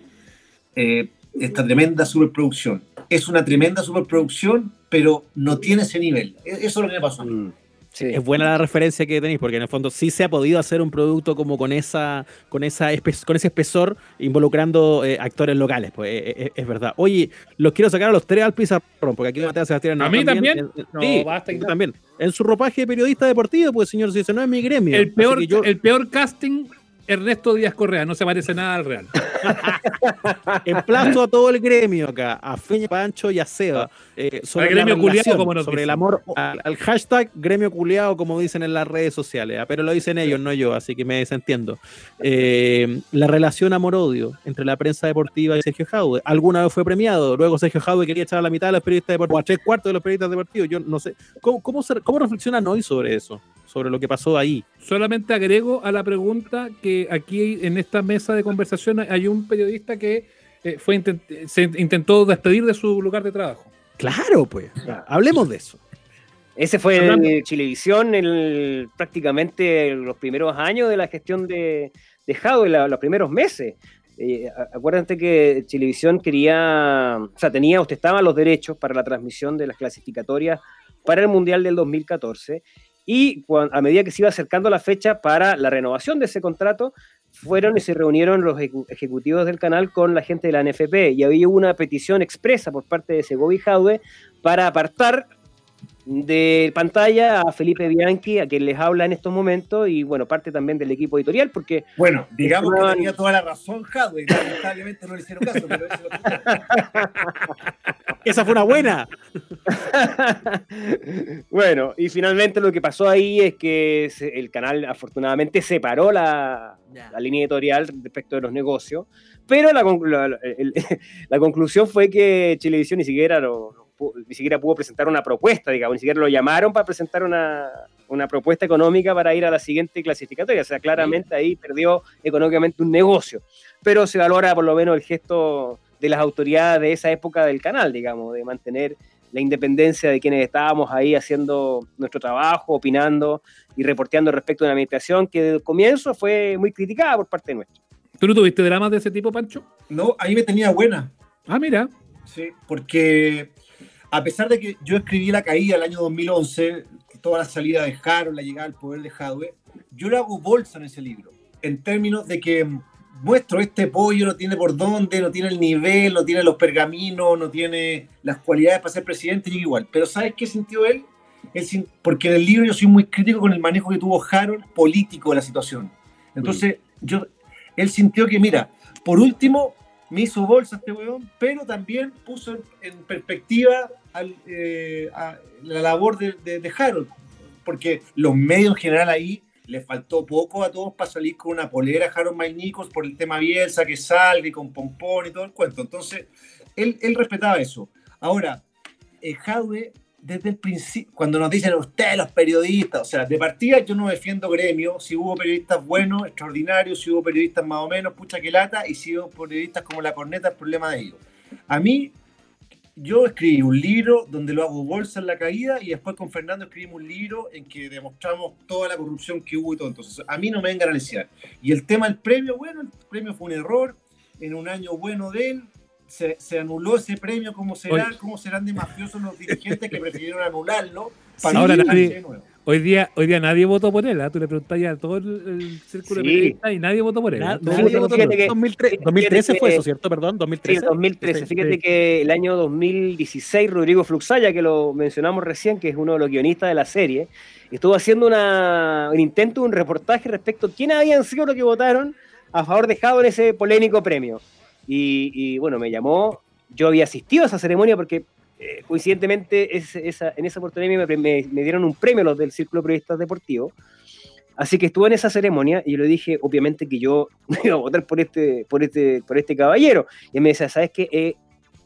eh, esta tremenda superproducción. Es una tremenda superproducción, pero no tiene ese nivel. E- Eso es lo que me pasó. a mí. Mm. Sí. Es buena la referencia que tenéis, porque en el fondo sí se ha podido hacer un producto como con esa, con esa con ese espesor involucrando eh, actores locales, pues eh, eh, es verdad. Oye, los quiero sacar a los tres al pizarrón, porque aquí Mateo Sebastián ¿A mí también? en- No, sí, basta, Ignacio. también. En su ropaje de periodista deportivo, pues señor, si ese no es mi gremio. El peor, yo- el peor casting, Ernesto Díaz Correa, no se parece nada al real. Emplazo a todo el gremio acá, a Feña Pancho y a Seba, eh, sobre Al gremio como nos sobre el amor, al, al hashtag gremio culiado, como dicen en las redes sociales, ah, pero lo dicen ellos, no yo, así que me desentiendo. Eh, la relación amor-odio entre la prensa deportiva y Sergio Jaude. Alguna vez fue premiado, luego Sergio Jaude quería echar a la mitad de los periodistas deportivos, a tres cuartos de los periodistas deportivos, yo no sé. ¿Cómo, cómo, se- cómo reflexionan hoy sobre eso? Sobre lo que pasó ahí. Solamente agrego a la pregunta que aquí en esta mesa de conversación hay un periodista que eh, fue intent- se intentó despedir de su lugar de trabajo. Claro, pues. Hablemos de eso. Ese fue Hablando- el Chilevisión el, prácticamente los primeros años de la gestión de, de Jadwe, la- los primeros meses. Eh, a- acuérdate que Chilevisión quería, o sea, tenía, ostentaba los derechos para la transmisión de las clasificatorias para el Mundial del 2014 y a medida que se iba acercando la fecha para la renovación de ese contrato, fueron y se reunieron los ejecu- ejecutivos del canal con la gente de la NFP y había una petición expresa por parte de Segovia y Jadwe para apartar de pantalla a Felipe Bianchi, a quien les habla en estos momentos, y bueno, parte también del equipo editorial, porque Bueno, digamos que tenía toda la razón Hadwe, lamentablemente no le hicieron caso, pero eso es lo Esa fue una buena. bueno, y finalmente lo que pasó ahí es que el canal afortunadamente separó la, la línea editorial respecto de los negocios, pero la, la- la conclusión fue que Chilevisión ni siquiera, lo- ni siquiera pudo presentar una propuesta, digamos, ni siquiera lo llamaron para presentar una, una propuesta económica para ir a la siguiente clasificatoria, o sea, claramente ahí perdió económicamente un negocio, pero se valora por lo menos el gesto de las autoridades de esa época del canal, digamos, de mantener la independencia de quienes estábamos ahí haciendo nuestro trabajo, opinando y reporteando respecto a una administración que desde el comienzo fue muy criticada por parte nuestra. ¿Tú no tuviste dramas de ese tipo, Pancho? No, ahí me tenía buena. Ah, mira. Sí, porque a pesar de que yo escribí La Caída el año 2011, toda la salida de Harold, la llegada al poder de Hadwe, yo le hago bolsa en ese libro, en términos de que muestro este pollo no tiene por dónde, no tiene el nivel, no tiene los pergaminos, no tiene las cualidades para ser presidente, y igual. Pero ¿sabes qué sintió él? Él porque en el libro yo soy muy crítico con el manejo que tuvo Harold político de la situación. Entonces, yo, él sintió que, mira, por último, me hizo bolsa este weón, pero también puso en, en perspectiva al, eh, a la labor de, de- de Harold, porque los medios en general ahí le faltó poco a todos para salir con una polera a Harold Maynicos por el tema Bielsa, que salga y con pompón y todo el cuento. Entonces, él, él respetaba eso. Ahora, eh, Jadwe desde el principio, cuando nos dicen ustedes los periodistas, o sea, de partida yo no defiendo gremio, si hubo periodistas buenos, extraordinarios, si hubo periodistas más o menos, pucha que lata, y si hubo periodistas como la corneta, el problema de ellos. A mí, yo escribí un libro donde lo hago bolsa en la caída y después con Fernando escribimos un libro en que demostramos toda la corrupción que hubo y todo. Entonces, a mí no me vengan a analizar. Y el tema del premio, bueno, el premio fue un error en un año bueno de él, se, se anuló ese premio, ¿cómo será? Oye. ¿Cómo serán de mafiosos los dirigentes que prefirieron anularlo? Para Ahora no nadie- de nuevo? Hoy día, hoy día nadie votó por él, ¿ah? Tú le preguntas ya a todo el, el círculo de Sí. periodistas y nadie votó por él. Na- ¿ah? nadie votó por- que- 2003 fíjate 2013 fue que- eso, ¿cierto? Perdón, Sí, 2013. el 2013. Sí, Fíjate sí. que el año 2016, Rodrigo Fluxaya, que lo mencionamos recién, que es uno de los guionistas de la serie, estuvo haciendo una, un intento, un reportaje respecto a quiénes habían sido los que votaron a favor de Jado en ese polémico premio. Y, y, bueno, me llamó, yo había asistido a esa ceremonia porque eh, coincidentemente es- esa, en esa oportunidad me, me- me dieron un premio los del Círculo de Periodistas Deportivos. Así que estuve en esa ceremonia y yo le dije, obviamente, que yo iba a votar por este, por este, por este caballero. Y él me decía, ¿sabes qué? He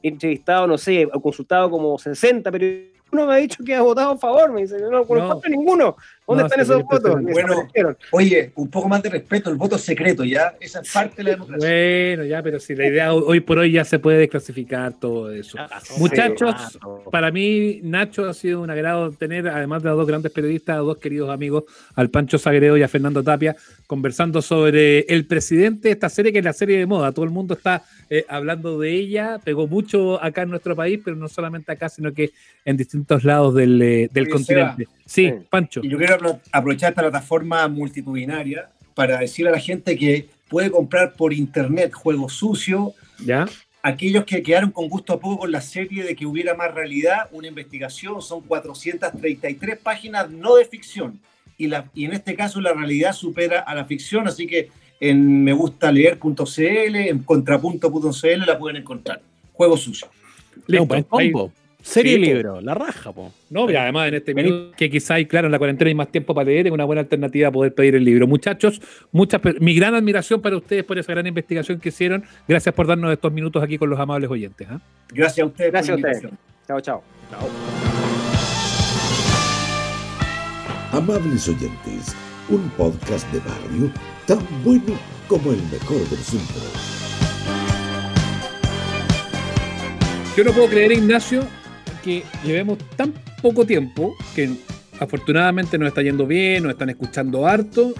entrevistado, no sé, o consultado como 60, pero uno me ha dicho que ha votado a favor. Me dice, no, no, No. ninguno. ¿Dónde No, están esos es votos? Bueno. Oye, un poco más de respeto, el voto secreto, ¿ya? Esa es parte de la democracia. Bueno, ya, pero si la idea hoy por hoy ya se puede desclasificar todo eso. Ah, Muchachos, sí, claro. Para mí, Nacho ha sido un agrado tener, además de a dos grandes periodistas, a dos queridos amigos, al Pancho Sagredo y a Fernando Tapia, conversando sobre el presidente de esta serie, que es la serie de moda. Todo el mundo está eh, hablando de ella, pegó mucho acá en nuestro país, pero no solamente acá, sino que en distintos lados del, eh, del Oye, continente. Sí, Sí. Pancho. Y yo quiero apro- aprovechar esta plataforma multitudinaria para decirle a la gente que puede comprar por internet juegos sucios. ¿Ya? Aquellos que quedaron con gusto a poco con la serie de que hubiera más realidad, una investigación, son 433 páginas no de ficción. Y, la, y en este caso la realidad supera a la ficción, así que en megustaleer.cl, en contrapunto.cl la pueden encontrar. Juego sucio. Es un Listo. Ahí- combo. Serie Sí, po. libro, la raja, po. No, y además en este minuto que quizá, y claro, en la cuarentena hay más tiempo para leer, es una buena alternativa poder pedir el libro. Muchachos, muchas, mi gran admiración para ustedes por esa gran investigación que hicieron. Gracias por darnos estos minutos aquí con los amables oyentes. ¿ah? Gracias a ustedes Gracias a por ustedes. invitación. Chao, chao. Amables oyentes, un podcast de barrio tan bueno como el mejor del centro. Yo no puedo creer, Ignacio, que llevemos tan poco tiempo que afortunadamente nos está yendo bien, nos están escuchando harto,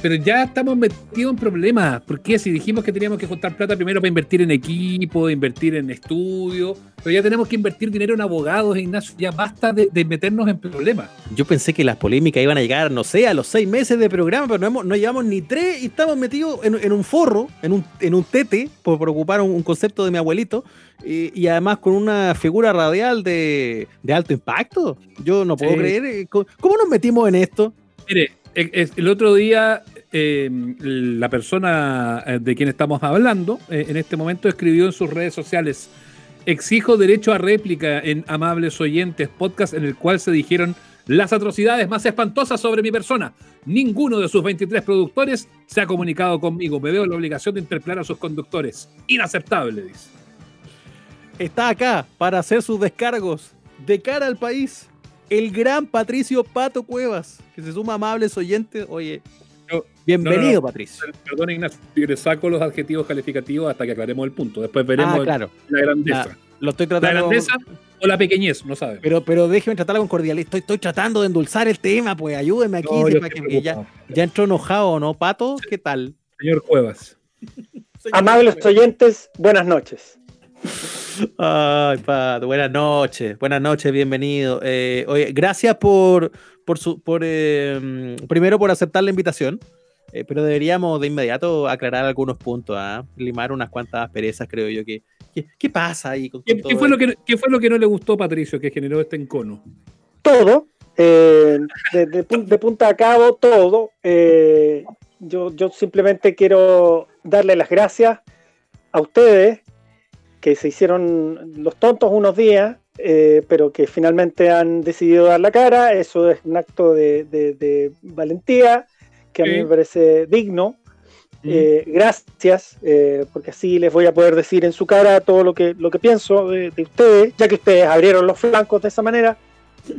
pero ya estamos metidos en problemas. ¿Por qué? Si dijimos que teníamos que juntar plata primero para invertir en equipo, invertir en estudios, pero ya tenemos que invertir dinero en abogados, Ignacio, ya basta de, de meternos en problemas. Yo pensé que las polémicas iban a llegar, no sé, a los seis meses de programa, pero no, hemos- no llevamos ni tres y estamos metidos en, en un forro, en un, en un tete, por, por ocupar un, un concepto de mi abuelito, y, y además con una figura radial de, de alto impacto. Yo no puedo Sí. creer. eh, ¿Cómo cómo nos metimos en esto? Mire, el, el- otro día eh, la persona eh, de quien estamos hablando eh, en este momento escribió en sus redes sociales, exijo derecho a réplica en Amables Oyentes, podcast en el cual se dijeron las atrocidades más espantosas sobre mi persona. Ninguno de sus 23 productores se ha comunicado conmigo. Me veo la obligación de interpelar a sus conductores. Inaceptable, dice. Está acá para hacer sus descargos de cara al país. El gran Patricio Pato Cuevas, que se suma a amables oyentes. Oye, bienvenido, no, no. Patricio. Perdón, Ignacio, le saco los adjetivos calificativos hasta que aclaremos el punto. Después veremos Ah, claro. la grandeza. Lo estoy La tratando. grandeza o la pequeñez, no sabe. Pero, pero déjeme tratarlo con cordialidad. Estoy, estoy tratando de endulzar el tema, pues ayúdeme aquí. Para que- ya, ya entró enojado, ¿no, Pato? ¿Qué tal? Señor Cuevas. Amables oyentes, buenas noches. Ay, Pato, buenas noches. Buenas noches, bienvenido. Eh, oye, gracias por, por su, por eh, primero por aceptar la invitación. eh, pero deberíamos de inmediato aclarar algunos puntos, ¿ah? limar unas cuantas asperezas, creo yo. que ¿Qué, qué pasa ahí con, ¿Qué, con qué todo fue lo que, qué fue lo que no le gustó, Patricio, que generó este encono? Todo, eh, de, de pun- de punta a cabo, todo. eh, yo, yo simplemente quiero darle las gracias a ustedes que se hicieron los tontos unos días, eh, pero que finalmente han decidido dar la cara. Eso es un acto de, de- de valentía que a mí Sí. me parece digno. Mm. Eh, gracias, eh, porque así les voy a poder decir en su cara todo lo que, lo que pienso de, de ustedes, ya que ustedes abrieron los flancos de esa manera.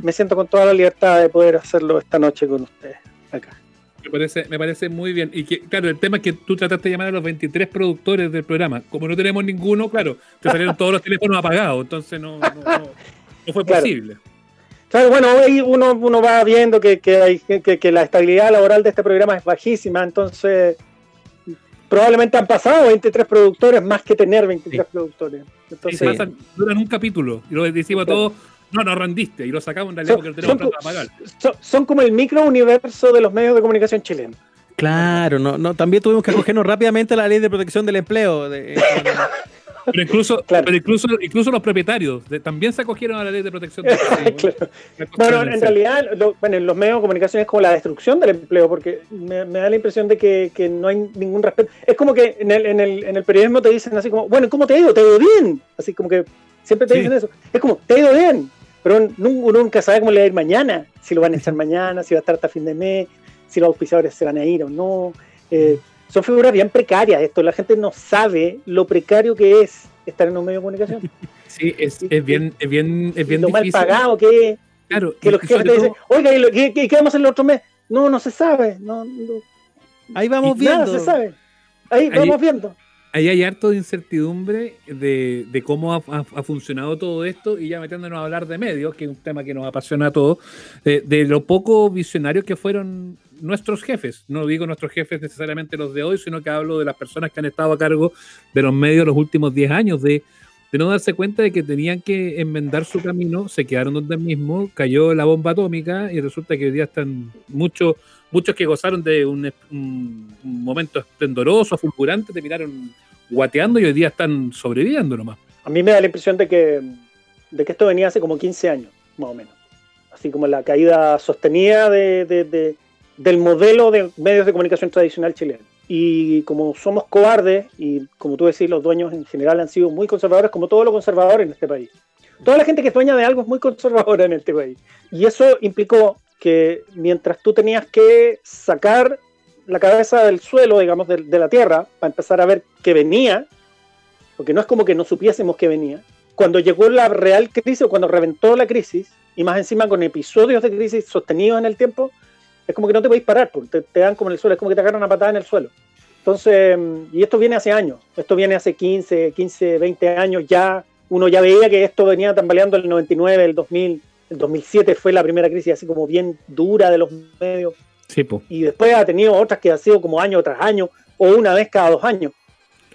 me siento con toda la libertad de poder hacerlo esta noche con ustedes acá. Me parece, me parece muy bien. Y que, claro, el tema es que tú trataste de llamar a los 23 productores del programa. Como no tenemos ninguno, claro, te salieron todos los teléfonos apagados, entonces no, no, no- no fue Claro. posible. Claro, bueno, ahí uno, uno va viendo que, que, hay, que, que la estabilidad laboral de este programa es bajísima, entonces probablemente han pasado 23 productores más que tener 23 productores. Entonces, se pasan- duran un capítulo y lo decimos a todos, no, no rendiste. Y lo sacamos en realidad Son- porque no tenemos son plata para pagar. son, son como el micro universo de los medios de comunicación chilenos. Claro, no, no, también tuvimos que acogernos rápidamente a la ley de protección del empleo. de- eh, Pero incluso, Claro. pero incluso, incluso los propietarios de- también se acogieron a la ley de protección del empleo. Claro. Bueno, en realidad, lo- bueno, en los medios de comunicación es como la destrucción del empleo, porque me, me da la impresión de que, que no hay ningún respeto. Es como que en el, en, el, en el periodismo te dicen así como, bueno, ¿cómo te ha ido? ¿Te ha ido bien? Así como que siempre te Sí. dicen eso. Es como, ¿te ha ido bien? Pero uno nunca sabe cómo le va a ir mañana, si lo van a echar mañana, si va a estar hasta fin de mes, si los auspiciadores se van a ir o no. Eh, son figuras bien precarias esto, la gente no sabe lo precario que es estar en un medio de comunicación. Sí, es, es bien, es bien, es y bien lo mal pagado que es. Claro, que los jefes te dicen, oiga, ¿y, lo- qué, qué- qué vamos a hacer el otro mes? No, no se sabe, no, no- ahí vamos nada viendo. se sabe. Ahí, Ahí- vamos viendo. Ahí hay harto de incertidumbre de, cómo ha funcionado todo esto y ya metiéndonos a hablar de medios, que es un tema que nos apasiona a todos, de, de lo poco visionarios que fueron nuestros jefes. No digo nuestros jefes necesariamente los de hoy, sino que hablo de las personas que han estado a cargo de los medios los últimos 10 años, de, de no darse cuenta de que tenían que enmendar su camino, se quedaron donde mismo, cayó la bomba atómica y resulta que hoy día están muchos muchos que gozaron de un, momento esplendoroso, fulgurante, terminaron guateando y hoy día están sobreviviendo nomás. A mí me da la impresión de que, de que esto venía hace como 15 años, más o menos. Así como la caída sostenida de- de- del modelo de medios de comunicación tradicional chileno. Y como somos cobardes, y como tú decís, los dueños en general han sido muy conservadores, como todos los conservadores en este país. Toda la gente que es dueña de algo es muy conservadora en este país. Y eso implicó que mientras tú tenías que sacar la cabeza del suelo, digamos, de, de la tierra, para empezar a ver qué venía, porque no es como que no supiésemos que venía. Cuando llegó la real crisis o cuando reventó la crisis, y más encima con episodios de crisis sostenidos en el tiempo, es como que no te podéis parar, porque te, te dan como en el suelo, es como que te agarran una patada en el suelo. Entonces, mm, y esto viene hace años, esto viene hace 15, 15, 20 años ya, uno ya veía que esto venía tambaleando el 99, el 2000, el 2007 fue la primera crisis así como bien dura de los medios, Sí, po. y después ha tenido otras que han sido como año tras año o una vez cada dos años.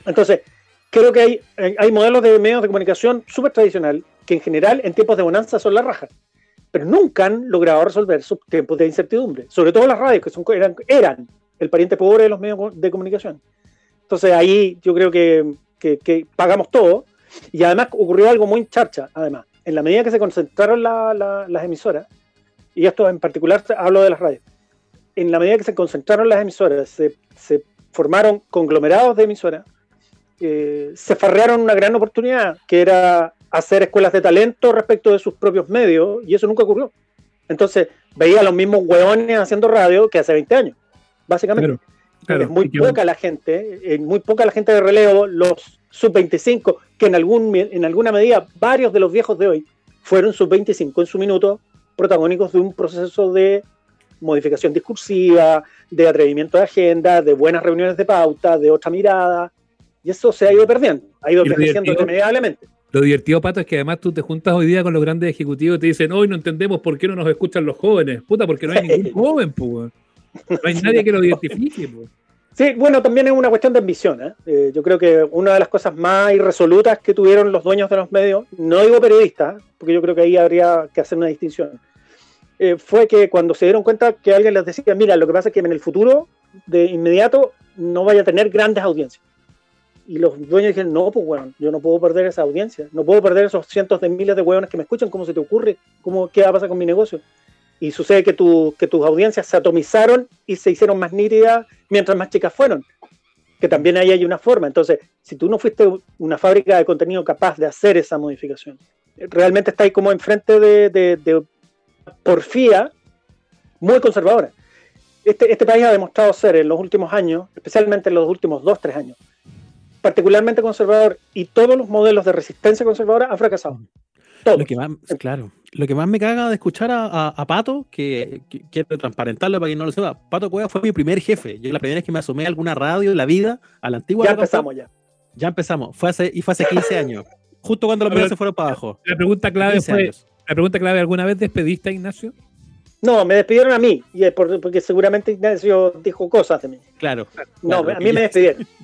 Entonces, creo que hay, hay modelos de medios de comunicación súper tradicional que en general en tiempos de bonanza son la raja, pero nunca han logrado resolver sus tiempos de incertidumbre, sobre todo las radios, que son, eran, eran el pariente pobre de los medios de comunicación. Entonces ahí yo creo que, que- pagamos todo y además ocurrió algo muy charcha, además, en la medida que se concentraron la- las emisoras, y esto en particular hablo de las radios, en la medida que se concentraron las emisoras, se, se formaron conglomerados de emisoras, eh, se farrearon una gran oportunidad, que era hacer escuelas de talento respecto de sus propios medios, y eso nunca ocurrió. Entonces, veía a los mismos hueones haciendo radio que hace 20 años, básicamente. Claro, claro. es muy poca la gente, eh, muy poca la gente de relevo, los sub-25, que en, algún, en alguna medida varios de los viejos de hoy fueron sub-25 en su minuto, protagónicos de un proceso de modificación discursiva, de atrevimiento de agenda, de buenas reuniones de pauta, de otra mirada, y eso se ha ido perdiendo, ha ido divertido- irremediablemente. Lo divertido, Pato, es que además tú te juntas hoy día con los grandes ejecutivos y te dicen, hoy no entendemos por qué no nos escuchan los jóvenes. Puta, porque no hay ningún joven, pues. No hay nadie que lo identifique, pues. Sí, bueno, también es una cuestión de ambición. ¿eh? Eh, yo creo que una de las cosas más irresolutas que tuvieron los dueños de los medios, no digo periodistas, porque yo creo que ahí habría que hacer una distinción, eh, fue que cuando se dieron cuenta que alguien les decía, mira, lo que pasa es que en el futuro, de inmediato, no vaya a tener grandes audiencias. Y los dueños dijeron, no, pues bueno, yo no puedo perder esa audiencia, no puedo perder esos cientos de miles de hueones que me escuchan, ¿cómo se te ocurre? ¿Cómo, ¿Qué va a pasar con mi negocio? Y sucede que, tu- que tus audiencias se atomizaron y se hicieron más nítidas mientras más chicas fueron. Que también ahí hay una forma. Entonces, si tú no fuiste una fábrica de contenido capaz de hacer esa modificación, realmente estáis como enfrente de, de, de porfía muy conservadora. Este, este país ha demostrado ser en los últimos años, especialmente en los últimos dos, tres años, particularmente conservador y todos los modelos de resistencia conservadora han fracasado. Todos. Lo que más, claro, lo que más me caga de escuchar a, a- a Pato, que, que quiero transparentarlo para quien no lo sepa, Pato Cueva fue mi primer jefe. Yo la primera vez que me asomé a alguna radio en la vida, a la antigua ya empezamos ya. ya empezamos. Fue hace, y fue hace 15 años. Justo cuando los medios se fueron para abajo. La pregunta clave 15 fue, años. la pregunta clave, ¿alguna vez despediste a Ignacio? No, me despidieron a mí, y es por- porque seguramente Ignacio dijo cosas de mí. Claro. No, Claro, a mí me despidieron.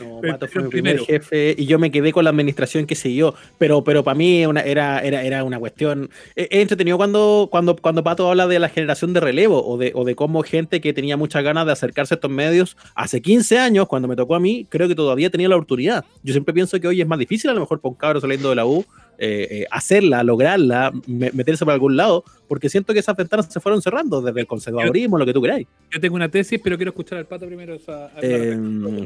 No, Pato fue mi primer primero. jefe y yo me quedé con la administración que siguió. Pero, pero para mí una- era, era, era una cuestión. Es es entretenido cuando, cuando, cuando Pato habla de la generación de relevo o de, o de cómo gente que tenía muchas ganas de acercarse a estos medios hace 15 años, cuando me tocó a mí, creo que todavía tenía la oportunidad. Yo siempre pienso que hoy es más difícil, a lo mejor, para un cabro saliendo de la U, eh, eh, hacerla, lograrla, me- meterse por algún lado, porque siento que esas ventanas se fueron cerrando desde el conservadurismo, lo que tú queráis. Yo tengo una tesis, pero quiero escuchar al pato primero. Eh,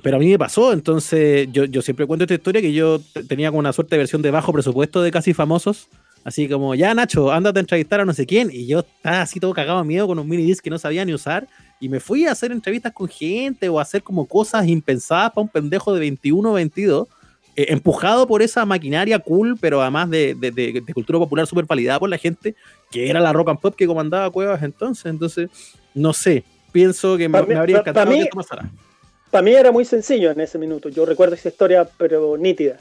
pero a mí me pasó, entonces yo, yo siempre cuento esta historia que yo tenía como una suerte de versión de bajo presupuesto de casi famosos. Así como, ya Nacho, ándate a entrevistar a no sé quién. Y yo estaba así todo cagado miedo con un mini disc que no sabía ni usar. Y me fui a hacer entrevistas con gente o a hacer como cosas impensadas para un pendejo de 21 o 22. Eh, empujado por esa maquinaria cool, pero además de, de- de- de cultura popular súper validada por la gente, que era la rock and pop que comandaba Cuevas entonces. Entonces, no sé, pienso que me, Pa' mí- me habría encantado mí- que esto pasara. Para mí era muy sencillo en ese minuto. Yo recuerdo esa historia, pero nítida.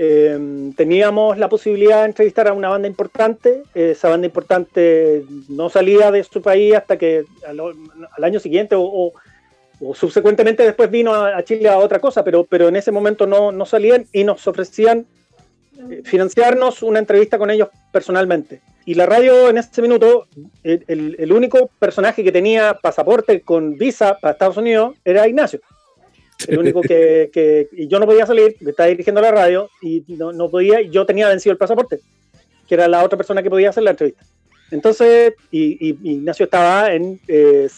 Eh, teníamos la posibilidad de entrevistar a una banda importante. Esa banda importante no salía de su país hasta que al, al año siguiente o, o- o subsecuentemente después vino a, a Chile a otra cosa, pero, pero en ese momento no, no salían y nos ofrecían eh, financiarnos una entrevista con ellos personalmente. Y la radio en ese minuto, el, el- el único personaje que tenía pasaporte con visa para Estados Unidos era Ignacio. El único que, que- y yo no podía salir, porque estaba dirigiendo la radio y no, no podía, y yo tenía vencido el pasaporte, que era la otra persona que podía hacer la entrevista. Entonces, y, y- Ignacio estaba en, eh,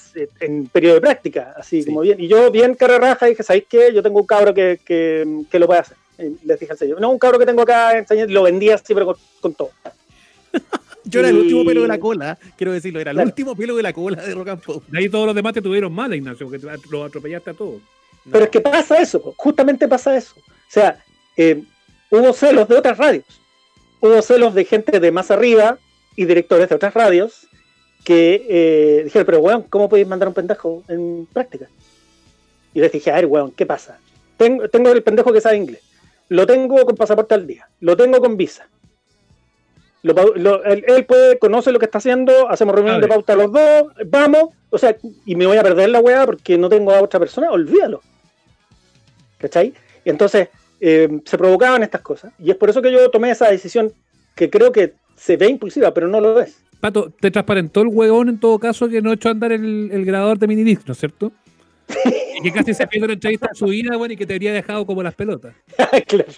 en periodo de práctica, así Sí. como bien. Y yo, bien cara raja, dije, ¿sabéis qué? Yo tengo un cabro que, que, que lo puede hacer. Y les dije al sello, no, un cabro que tengo acá, enseñé- lo vendía así, pero con, con todo. Yo era el último pelo de la cola, quiero decirlo, era el Claro. último pelo de la cola de Rock and Pop. De ahí todos los demás te tuvieron mal, Ignacio, porque te- los atropellaste a todos. Pero es que pasa eso, justamente pasa eso. O sea, eh, hubo celos de otras radios. Hubo celos de gente de más arriba y directores de otras radios que eh, dijeron, pero weón, ¿cómo podéis mandar un pendejo en práctica? Y les dije, a ver, weón, ¿qué pasa? Tengo, tengo el pendejo que sabe inglés. Lo tengo con pasaporte al día. Lo tengo con visa. Lo pau- lo- él, él puede, conoce lo que está haciendo, hacemos reunión de pauta los dos, vamos, o sea, y me voy a perder la weá porque no tengo a otra persona, olvídalo. ¿Cachai? Y entonces eh, se provocaban estas cosas. Y es por eso que yo tomé esa decisión que creo que se ve impulsiva, pero no lo es. Pato, te transparentó el huevón en todo caso que no echó a andar el, el grabador de minidisc, ¿no es cierto? y que casi se pierde una entrevista en su vida, bueno, y que te habría dejado como las pelotas. claro.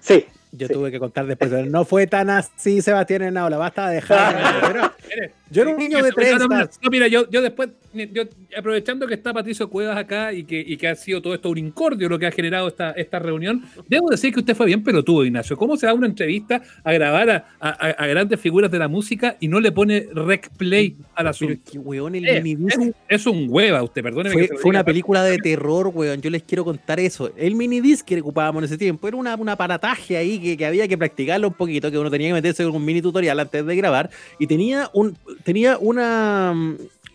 Sí. Yo Sí. tuve que contar después, pero no fue tan así, Sebastián Enaula, basta de dejar. Pero yo era un niño de tres. no, no, no, mira, yo, yo después, yo, aprovechando que está Patricio Cuevas acá y que, y que ha sido todo esto un incordio lo que ha generado esta, esta reunión, debo decir que usted fue bien pelotudo, Ignacio. ¿Cómo se da una entrevista a grabar a, a- a grandes figuras de la música y no le pone rec play a la Pero suya? es que, weón, el mini es, un- es un hueva usted, perdóneme. Fue, que una película de terror, weón. Yo les quiero contar eso. El minidisc que ocupábamos en ese tiempo era una, un aparataje ahí que, que había que practicarlo un poquito, que uno tenía que meterse con un mini tutorial antes de grabar. Y tenía, un, tenía una,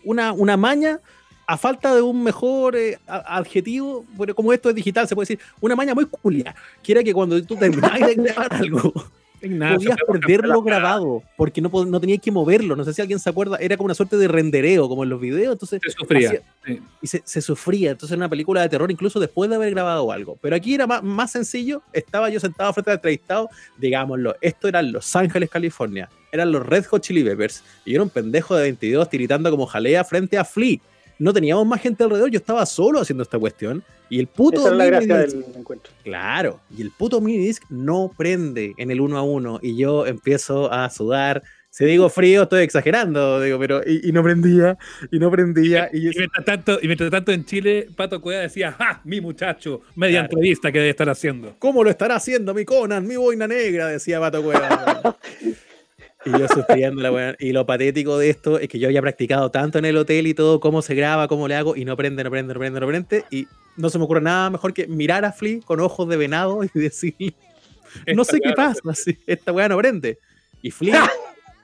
una, una maña, a falta de un mejor eh, adjetivo, bueno, como esto es digital, se puede decir, una maña muy culia, que era que cuando tú terminabas de grabar algo, Ignacio, podías perderlo grabado, porque no, no tenías que moverlo. No sé si alguien se acuerda, era como una suerte de rendereo, como en los videos. Entonces, Se sufría. hacía- sí. y se, se sufría. Entonces era una película de terror incluso después de haber grabado algo. Pero aquí era más, más sencillo. Estaba yo sentado frente al entrevistado, digámoslo. Esto era Los Ángeles, California. Eran los Red Hot Chili Peppers. Y yo era un pendejo de 22 tiritando como jalea frente a Flea. No teníamos más gente alrededor, yo estaba solo haciendo esta cuestión. Y el puto. Esa es la gracia disc- del encuentro. Claro, y el puto minidisc no prende en el uno a uno y yo empiezo a sudar. Si digo frío, estoy exagerando, digo, pero y, y no prendía, y no prendía. Y, Y mientras, tanto, y mientras tanto en Chile, Pato Cueva decía, ¡ja! Mi muchacho, media Claro. entrevista que debe estar haciendo. ¿Cómo lo estará haciendo mi Conan, mi boina negra? Decía Pato Cueva. y yo sufriendo la weá. Y lo patético de esto es que yo había practicado tanto en el hotel y todo, cómo se graba, cómo le hago, y no prende, no prende, no prende, no prende. Y no se me ocurre nada mejor que mirar a Flea con ojos de venado y decirle, no sé qué pasa, esta weá no prende. Y Flynn,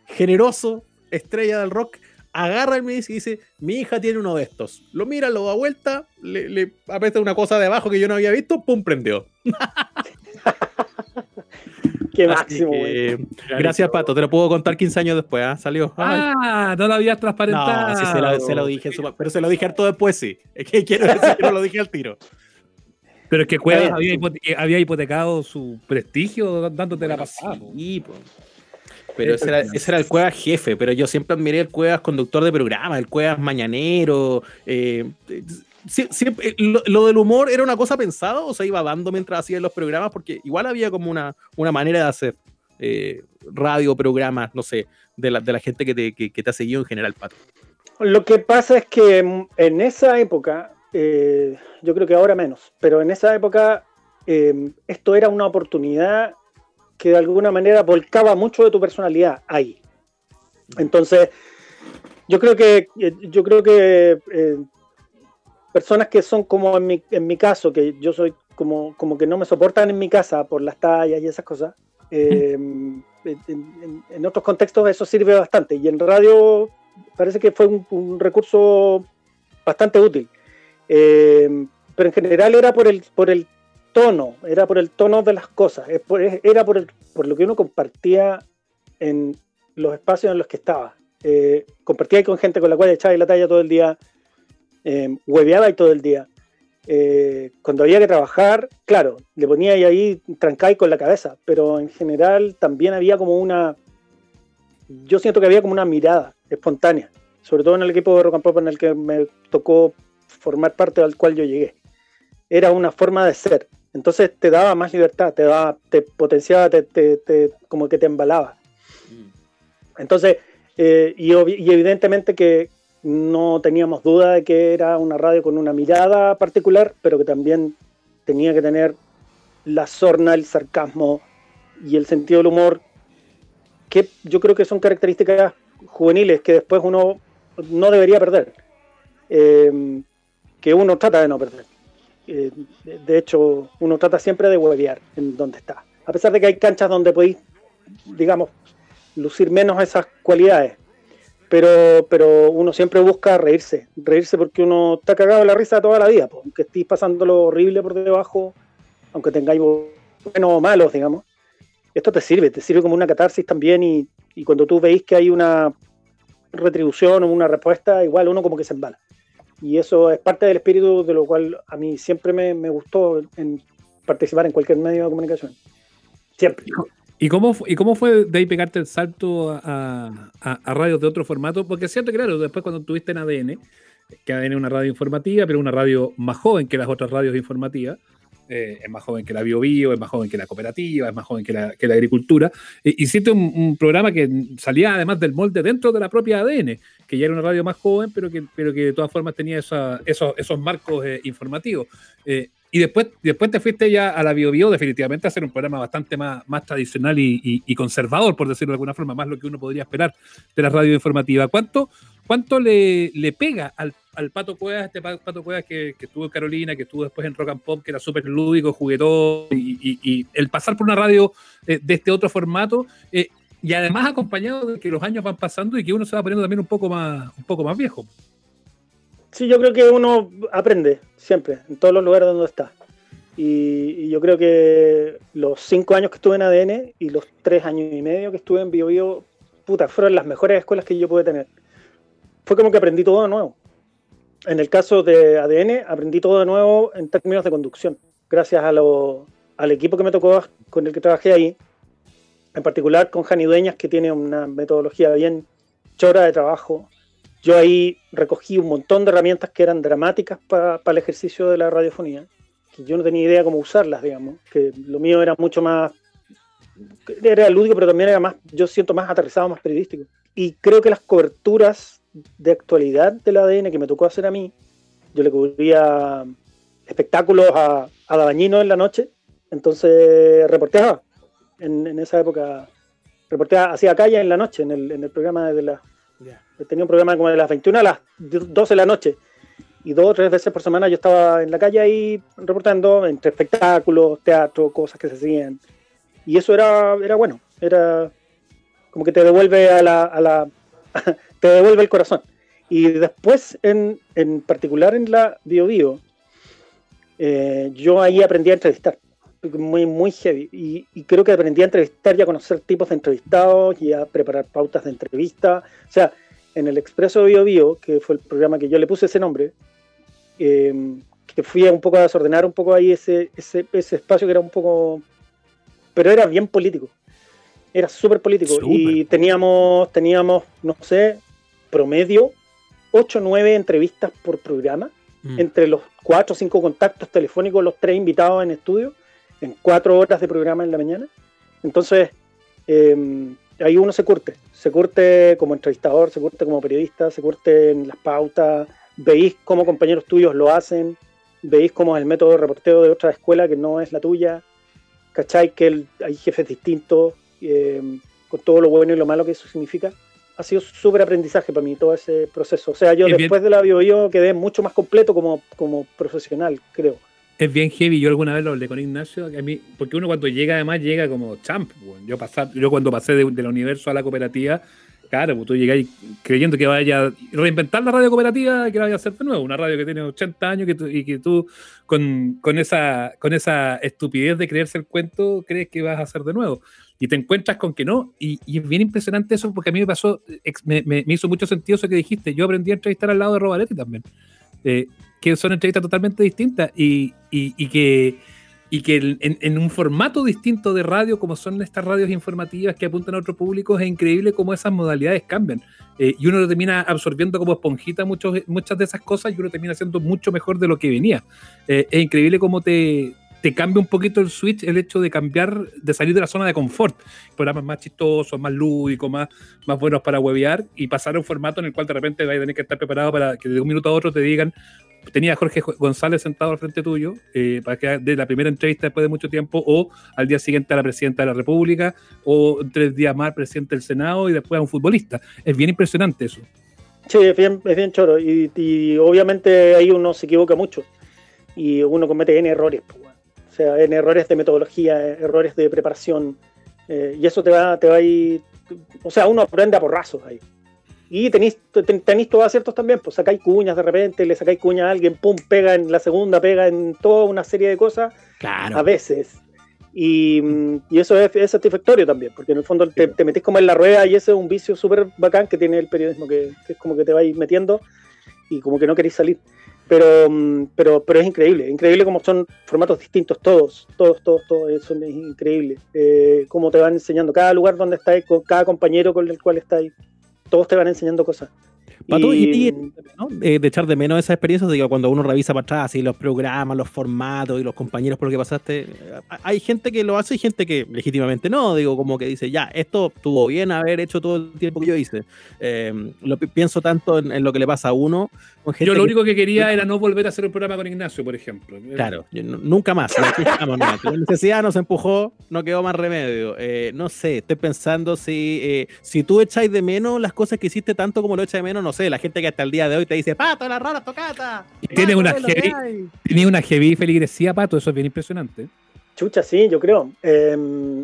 generoso, estrella del rock, agarra el Miss y dice, mi hija tiene uno de estos. Lo mira, lo da vuelta, le, le una cosa de abajo que yo no había visto, pum, prendió. Qué máximo, güey. que, gracias, Pato, te lo puedo contar 15 años después, ¿ah? Salió. Ay. Ah, no lo habías transparentado. No, sí se lo, se lo dije, en su- pero se lo dije harto después, sí. Es que quiero decir que no lo dije al tiro. Pero es que Cuevas Está había, hipote- eh, había hipotecado su prestigio dándote la pasada. Sí, po. Pero ese era, ese era el Cuevas jefe, pero yo siempre admiré el Cuevas conductor de programa, el Cuevas mañanero. eh, eh, sie- siempre- eh, lo, lo del humor era una cosa pensada o se iba dando mientras hacía los programas, porque igual había como una, una manera de hacer eh, radio, programas, no sé, de la, de la gente que te, que, que te ha seguido en general, Pato. Lo que pasa es que mm, en esa época, eh, yo creo que ahora menos, pero en esa época eh, esto era una oportunidad que de alguna manera volcaba mucho de tu personalidad ahí. Entonces, yo creo que, yo creo que personas que son como en mi, en mi caso, que yo soy como, como que no me soportan en mi casa por las tallas y esas cosas, eh, en, en- en otros contextos eso sirve bastante. Y en radio parece que fue un, un recurso bastante útil. Eh, pero en general era por el, por el tono, era por el tono de las cosas, era por, el- por lo que uno compartía en los espacios en los que estaba. Eh, compartía con gente con la cual echaba la talla todo el día, eh, hueveaba ahí todo el día. Eh, cuando había que trabajar, claro, le ponía ahí, ahí con la cabeza, pero en general también había como una, yo siento que había como una mirada espontánea, sobre todo en el equipo de Rock and Pop en el que me tocó formar parte al cual yo llegué. Era una forma de ser, entonces te daba más libertad, te daba, te potenciaba, te, te- te- como que te embalaba. Entonces, eh, y, y evidentemente que no teníamos duda de que era una radio con una mirada particular, pero que también tenía que tener la sorna, el sarcasmo y el sentido del humor, que yo creo que son características juveniles que después uno no debería perder, eh, que uno trata de no perder. Eh, de, de hecho, uno trata siempre de huevear en donde está. A pesar de que hay canchas donde podéis, digamos, lucir menos esas cualidades. Pero, pero uno siempre busca reírse, reírse porque uno está cagado de la risa toda la vida, aunque estéis pasando lo horrible por debajo, aunque tengáis buenos o malos, digamos. Esto te sirve, te sirve como una catarsis también y, y cuando tú veis que hay una retribución o una respuesta, igual uno como que se embala. Y eso es parte del espíritu de lo cual a mí siempre me, me gustó en participar en cualquier medio de comunicación. Siempre. ¿Y cómo, ¿Y cómo fue de ahí pegarte el salto a, radios de otro formato? Porque es cierto, claro, después cuando estuviste en ADN, que ADN es una radio informativa, pero una radio más joven que las otras radios informativas, eh, es más joven que la Bio Bio, es más joven que la cooperativa, es más joven que la, que agricultura. Eh, hiciste un, un programa que salía además del molde dentro de la propia ADN, que ya era una radio más joven, pero que, pero que de todas formas tenía esos, esos marcos eh, informativos. Eh, y después, después te fuiste ya a la Bio Bio definitivamente a hacer un programa bastante más, más tradicional y, conservador, por decirlo de alguna forma, más lo que uno podría esperar de la radio informativa. ¿Cuánto, cuánto le, pega al, al Pato Cuevas, este Pa- Pato Cuevas que, estuvo en Carolina, que estuvo después en Rock and Pop, que era súper lúdico, juguetón, y el pasar por una radio eh, de este otro formato, eh, y además acompañado de que los años van pasando y que uno se va poniendo también un poco más, un poco más viejo. Sí, yo creo que uno aprende siempre, en todos los lugares donde está. Y, y yo creo que los cinco años que estuve en ADN y los tres años y medio que estuve en Bio Bio, puta, fueron las mejores escuelas que yo pude tener. Fue como que aprendí todo de nuevo. En el caso de ADN, aprendí todo de nuevo en términos de conducción, gracias a lo- al equipo que me tocó, con el que trabajé ahí, en particular con Jani Dueñas, que tiene una metodología bien chora de trabajo, yo ahí recogí un montón de herramientas que eran dramáticas para el ejercicio de la radiofonía, que yo no tenía idea cómo usarlas, digamos, que lo mío era mucho más, era lúdico, pero también era más, yo siento más aterrizado, más periodístico. Y creo que las coberturas de actualidad del ADN que me tocó hacer a mí, yo le cubría espectáculos a, a Dabañino en la noche, entonces reporteaba en, en esa época, reporteaba, hacía calle en la noche, en el, en el programa de la, tenía un programa como de las 21 a las 12 de la noche. Y dos o tres veces por semana yo estaba en la calle ahí reportando entre espectáculos, teatro, cosas que se hacían. y eso era, era bueno, era como que te devuelve a la, a la te devuelve el corazón. Y después, en, en particular en la Bio Bio, eh, yo ahí aprendí a entrevistar, muy, muy heavy. Y, y creo que aprendí a entrevistar y a conocer tipos de entrevistados y a preparar pautas de entrevista. O sea, en el Expreso Bio Bio, que fue el programa que yo le puse ese nombre, eh, que fui a un poco a desordenar un poco ahí ese, ese, ese espacio que era un poco... Pero era bien político. Era súper político. Súper. Y teníamos, teníamos, no sé, promedio 8 o 9 entrevistas por programa Mm. entre los cuatro o cinco contactos telefónicos, los tres invitados en estudio, en cuatro horas de programa en la mañana. Entonces, eh, ahí uno se curte, se curte como entrevistador, se curte como periodista, se curte en las pautas, veis cómo compañeros tuyos lo hacen, veis cómo es el método de reporteo de otra escuela que no es la tuya, ¿cachai? Que el- hay jefes distintos, eh, con todo lo bueno y lo malo que eso significa. Ha sido súper aprendizaje para mí todo ese proceso. O sea, yo Es bien- después de la BioBio quedé mucho más completo como, como profesional, creo. Es bien heavy, yo alguna vez lo hablé con Ignacio, que a mí, porque uno cuando llega además llega como champ. weón. Yo, pasar, yo cuando pasé de- del universo a la cooperativa, claro, pues tú llegáis creyendo que vaya a reinventar la radio cooperativa que la vaya a hacer de nuevo. Una radio que tiene 80 años que tú- y que tú con, con, esa, con esa estupidez de creerse el cuento crees que vas a hacer de nuevo. Y te encuentras con que no. Y, y es bien impresionante eso porque a mí me pasó, me, me- me hizo mucho sentido eso que dijiste. Yo aprendí a entrevistar al lado de Robaretti también. Eh, que son entrevistas totalmente distintas y, y- y que, y que en, en un formato distinto de radio, como son estas radios informativas que apuntan a otro público, es increíble cómo esas modalidades cambian. Eh, y uno termina absorbiendo como esponjita muchos, muchas de esas cosas y uno termina siendo mucho mejor de lo que venía. Eh, es increíble cómo te, te cambia un poquito el switch el hecho de cambiar, de salir de la zona de confort. Programas más chistosos, más lúdicos, más, más buenos para huevear y pasar a un formato en el cual de repente vas a tener que estar preparado para que de un minuto a otro te digan, tenía a Jorge González sentado al frente tuyo eh, para que de la primera entrevista después de mucho tiempo o al día siguiente a la presidenta de la República o tres días más al presidente del Senado y después a un futbolista. Es bien impresionante eso. Sí, es bien, es bien choro. Y, y obviamente ahí uno se equivoca mucho. Y uno comete N errores. O sea, N errores de metodología, errores de preparación. eh, y eso te va, te va a ir. O sea, uno aprende a porrazos ahí. Y tenéis, ten- tenéis todos aciertos también, pues sacáis cuñas de repente, le sacáis cuña a alguien, pum, pega en la segunda, pega en toda una serie de cosas, Claro. a veces. Y, mm, y eso es, es satisfactorio también, porque en el fondo te, te metís como en la rueda y ese es un vicio súper bacán que tiene el periodismo, que, que es como que te vais metiendo y como que no queréis salir. Pero, mm, pero, pero es increíble, increíble como son formatos distintos todos, todos, todos, todos, eh, son es increíble. Eh, cómo te van enseñando, cada lugar donde estáis, con cada compañero con el cual estáis, todos te van enseñando cosas. Pato, y, Y- y- ¿no? Eh, de echar de menos esas experiencias, digo, cuando uno revisa para atrás y los programas, los formatos y los compañeros por lo que pasaste, eh, hay gente que lo hace y gente que legítimamente no, digo, como que dice, ya, esto estuvo bien haber hecho todo el tiempo que yo hice. Eh, lo pi- pienso tanto en, en lo que le pasa a uno. Con gente Yo lo que- único que quería era no volver a hacer un programa con Ignacio, por ejemplo. Claro, yo nu- nunca más. La necesidad nos empujó, no quedó más remedio. Eh, no sé, estoy pensando si, eh, si tú echáis de menos las cosas que hiciste tanto como lo echas de menos, no sé, la gente que hasta el día de hoy te dice, pato, la rara tocata. Y tiene una es lo que heavy- hay". Tenía una heavy feligresía, Pato, eso es bien impresionante. Chucha, sí, yo creo. Eh,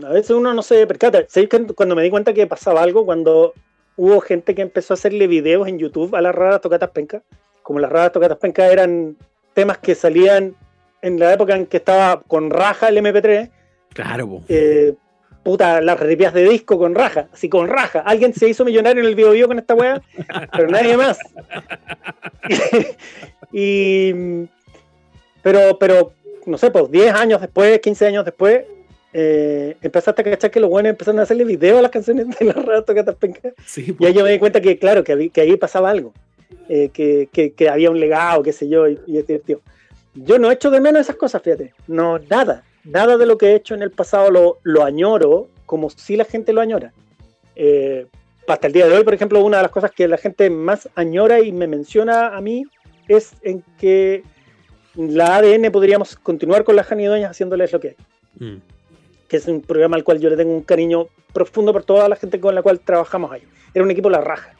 a veces uno no se percata. ¿Sabéis que cuando me di cuenta que pasaba algo? Cuando hubo gente que empezó a hacerle videos en YouTube a las raras tocatas pencas. Como las raras tocatas pencas eran temas que salían en la época en que estaba con raja el MP3. Claro, eh, puta, las ripias de disco con raja. Así con raja. Alguien se hizo millonario en el video con esta weá, pero nadie más. y. Pero, pero, no sé, pues 10 años después, 15 años después, eh, empezaste a cachar que los buenos empezaron a hacerle video a las canciones de la rara tocatas pencas. Sí. Y ahí yo me di cuenta que, claro, que, que ahí pasaba algo, eh, que, que- que había un legado, qué sé yo, y, y es divertido. Yo no echo de menos esas cosas, fíjate. No, nada. Nada de lo que he hecho en el pasado lo, lo añoro como si la gente lo añora. Eh, hasta el día de hoy, por ejemplo, una de las cosas que la gente más añora y me menciona a mí es en que la ADN podríamos continuar con las janidoñas haciéndoles lo que hay Mm. que es un programa al cual yo le tengo un cariño profundo por toda la gente con la cual trabajamos ahí. Era un equipo la raja,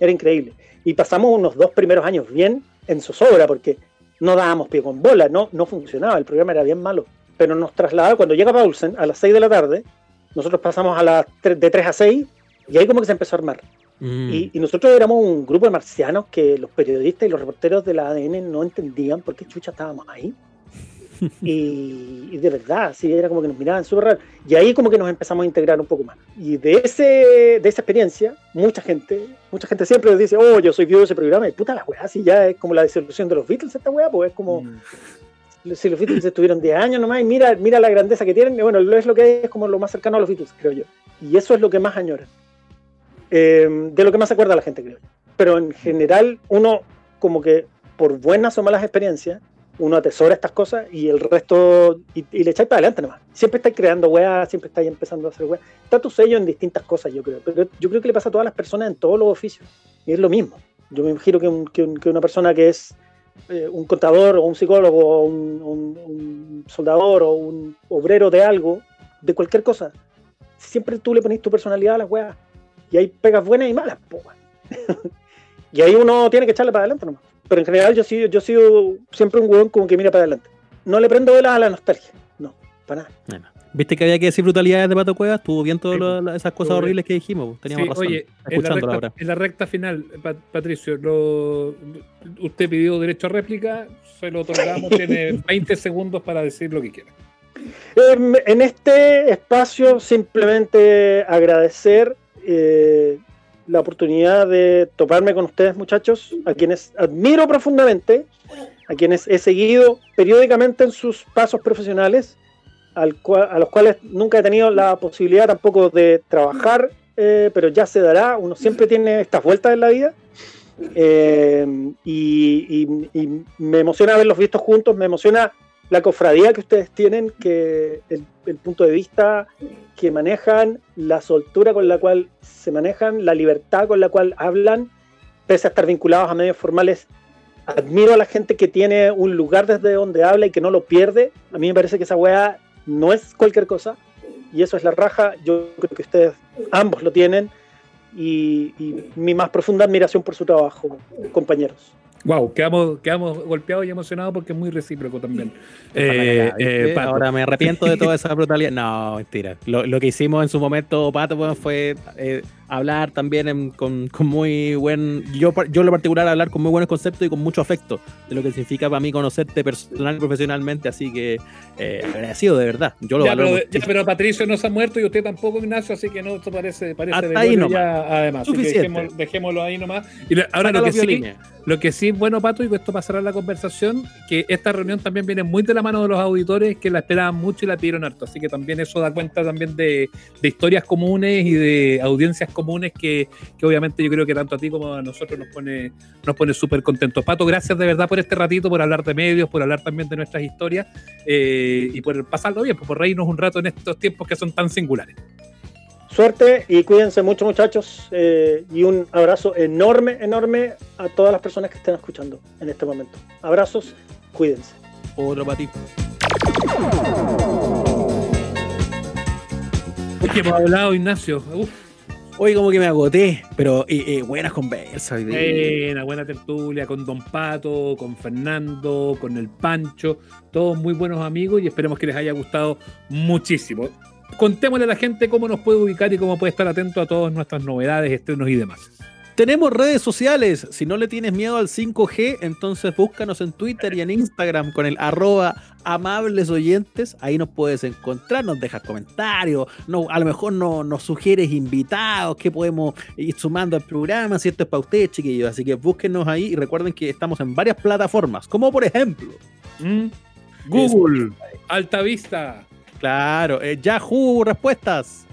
era increíble. Y pasamos unos dos primeros años bien en zozobra, porque no dábamos pie con bola, no, no funcionaba, el programa era bien malo. Pero nos trasladaba, cuando llega Paulsen a las 6 de la tarde, nosotros pasamos a las tre- de 3 a 6 y ahí como que se empezó a armar. Mm. Y, y nosotros éramos un grupo de marcianos que los periodistas y los reporteros de la ADN no entendían por qué chucha estábamos ahí. Y, y de verdad, sí, era como que nos miraban súper raro. Y ahí como que nos empezamos a integrar un poco más. Y de, ese, de esa experiencia, mucha gente, mucha gente siempre dice, oh, yo soy viudo de ese programa. Y puta la weá, si ya es como la disolución de los Beatles esta weá, pues es como Mm. Si los Beatles estuvieron 10 años nomás y mira, mira la grandeza que tienen. Y bueno, es lo que es como lo más cercano a los Beatles, creo yo. Y eso es lo que más añora. Eh, de lo que más se acuerda la gente, creo. Pero en general, uno como que por buenas o malas experiencias, uno atesora estas cosas y el resto, y, le echáis para adelante nomás. Siempre estáis creando weas, siempre estáis empezando a hacer weas. Está tu sello en distintas cosas, yo creo. Pero yo creo que le pasa a todas las personas en todos los oficios. Y es lo mismo. Yo me imagino que un- que una persona que es eh, un contador o un psicólogo o un, soldador o un obrero de algo, de cualquier cosa, siempre tú le pones tu personalidad a las weas. Y hay pegas buenas y malas, weón. y ahí uno tiene que echarle para adelante nomás. Pero en general yo sí yo he sido siempre un hueón como que mira para adelante. No le prendo velas a la nostalgia. No, para nada. ¿Viste que había que decir brutalidades de Pato Cuevas? Estuvo bien todas Sí, esas cosas horribles que dijimos. Teníamos Sí, razón. Oye, en la, escuchándolo recta, ahora. en la recta final, Pat- Patricio, lo- usted pidió derecho a réplica, se lo otorgamos, tiene 20 segundos para decir lo que quiera. En este espacio simplemente agradecer eh, la oportunidad de toparme con ustedes muchachos, a quienes admiro profundamente, a quienes he seguido periódicamente en sus pasos profesionales, al cua- a los cuales nunca he tenido la posibilidad tampoco de trabajar, eh, pero ya se dará, uno siempre tiene estas vueltas en la vida. Eh, y, y- y me emociona haberlos visto juntos, me emociona la cofradía que ustedes tienen, que el, el punto de vista que manejan, la soltura con la cual se manejan, la libertad con la cual hablan, pese a estar vinculados a medios formales. Admiro a la gente que tiene un lugar desde donde habla y que no lo pierde. A mí me parece que esa weá no es cualquier cosa y eso es la raja. Yo creo que ustedes ambos lo tienen y, y mi más profunda admiración por su trabajo, compañeros. Wow, quedamos, quedamos golpeados y emocionados porque es muy recíproco también. Eh, eh, Pato. Ahora me arrepiento de toda esa brutalidad. No, mentira. Lo, lo que hicimos en su momento, Pato, bueno, fue eh, hablar también en- con, con muy buen. Yo, yo en lo particular, hablar con muy buenos conceptos y con mucho afecto de lo que significa para mí conocerte personal y profesionalmente. Así que eh, agradecido de verdad. Yo lo Ya valoro. pero, ya, pero Patricio no se ha muerto y usted tampoco, Ignacio, así que no, esto parece, parece Hasta de ahí nomás. ya, además. Suficiente. dejémoslo, dejémoslo ahí nomás. Y le- ahora Saca lo que, sí, lo que sí, bueno, Pato, y con esto pasará la conversación, que esta reunión también viene muy de la mano de los auditores que la esperaban mucho y la pidieron harto. Así que también eso da cuenta también de, de historias comunes y de audiencias comunes que, que obviamente yo creo que tanto a ti como a nosotros nos pone nos pone súper contentos. Pato, gracias de verdad por este ratito, por hablar de medios, por hablar también de nuestras historias eh, y por pasarlo bien, por reírnos un rato en estos tiempos que son tan singulares. Suerte y cuídense mucho muchachos eh, y un abrazo enorme, enorme a todas las personas que estén escuchando en este momento. Abrazos, cuídense. Otro para ti. Uy, que hemos hablado, Ignacio. Uf, Hoy como que me agoté, pero eh, eh, buenas conversas. buena, buena tertulia con Don Pato, con Fernando, con el Pancho, todos muy buenos amigos y esperemos que les haya gustado muchísimo. Contémosle a la gente cómo nos puede ubicar y cómo puede estar atento a todas nuestras novedades, estrenos y demás. Tenemos redes sociales. Si no le tienes miedo al 5G, entonces búscanos en Twitter y en Instagram con el arroba amables oyentes. Ahí nos puedes encontrar, nos dejas comentarios, no, a lo mejor no, nos sugieres invitados que podemos ir sumando al programa, si esto es para ustedes, chiquillos. Así que búsquenos ahí y recuerden que estamos en varias plataformas, como por ejemplo, ¿Mm? Google, Altavista, claro, eh, Yahoo Respuestas.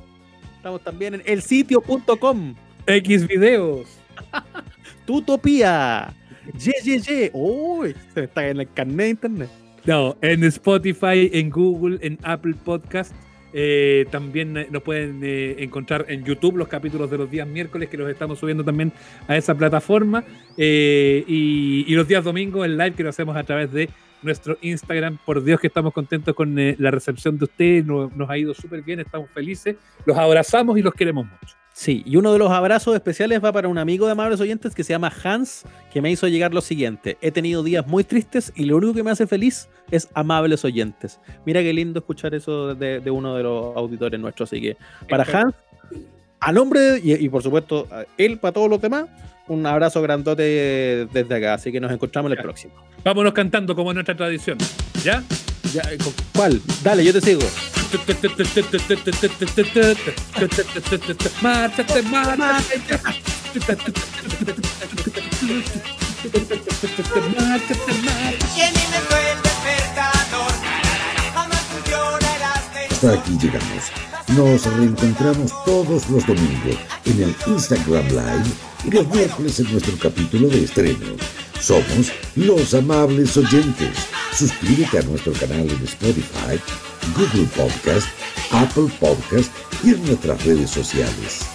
Estamos también en elsitio.com. X videos. Tutopía. Ye, ye, ye. Uy, se me está en el carnet de internet. No, en Spotify, en Google, en Apple Podcast. Eh, también eh, nos pueden eh, encontrar en YouTube los capítulos de los días miércoles que los estamos subiendo también a esa plataforma. Eh, y, y los días domingos el live que lo hacemos a través de nuestro Instagram. Por Dios que estamos contentos con la recepción de ustedes. Nos, nos ha ido súper bien, estamos felices. Los abrazamos y los queremos mucho. Sí, y uno de los abrazos especiales va para un amigo de amables oyentes que se llama Hans, que me hizo llegar lo siguiente. He tenido días muy tristes y lo único que me hace feliz es amables oyentes. Mira qué lindo escuchar eso de, de uno de los auditores nuestros. Así que para Hans, a nombre de- y, y por supuesto a él para todos los demás, un abrazo grandote desde acá. Así que nos encontramos en el próximo. Vámonos cantando como es nuestra tradición. ¿Ya? Ya, ¿con ¿Cuál? Dale, yo te sigo. Márchate, márchate. Hasta aquí llegamos. Nos reencontramos todos los domingos en el Instagram Live y los miércoles en nuestro capítulo de estreno. Somos los amables oyentes. Suscríbete a nuestro canal en Spotify, Google Podcast, Apple Podcast y en nuestras redes sociales.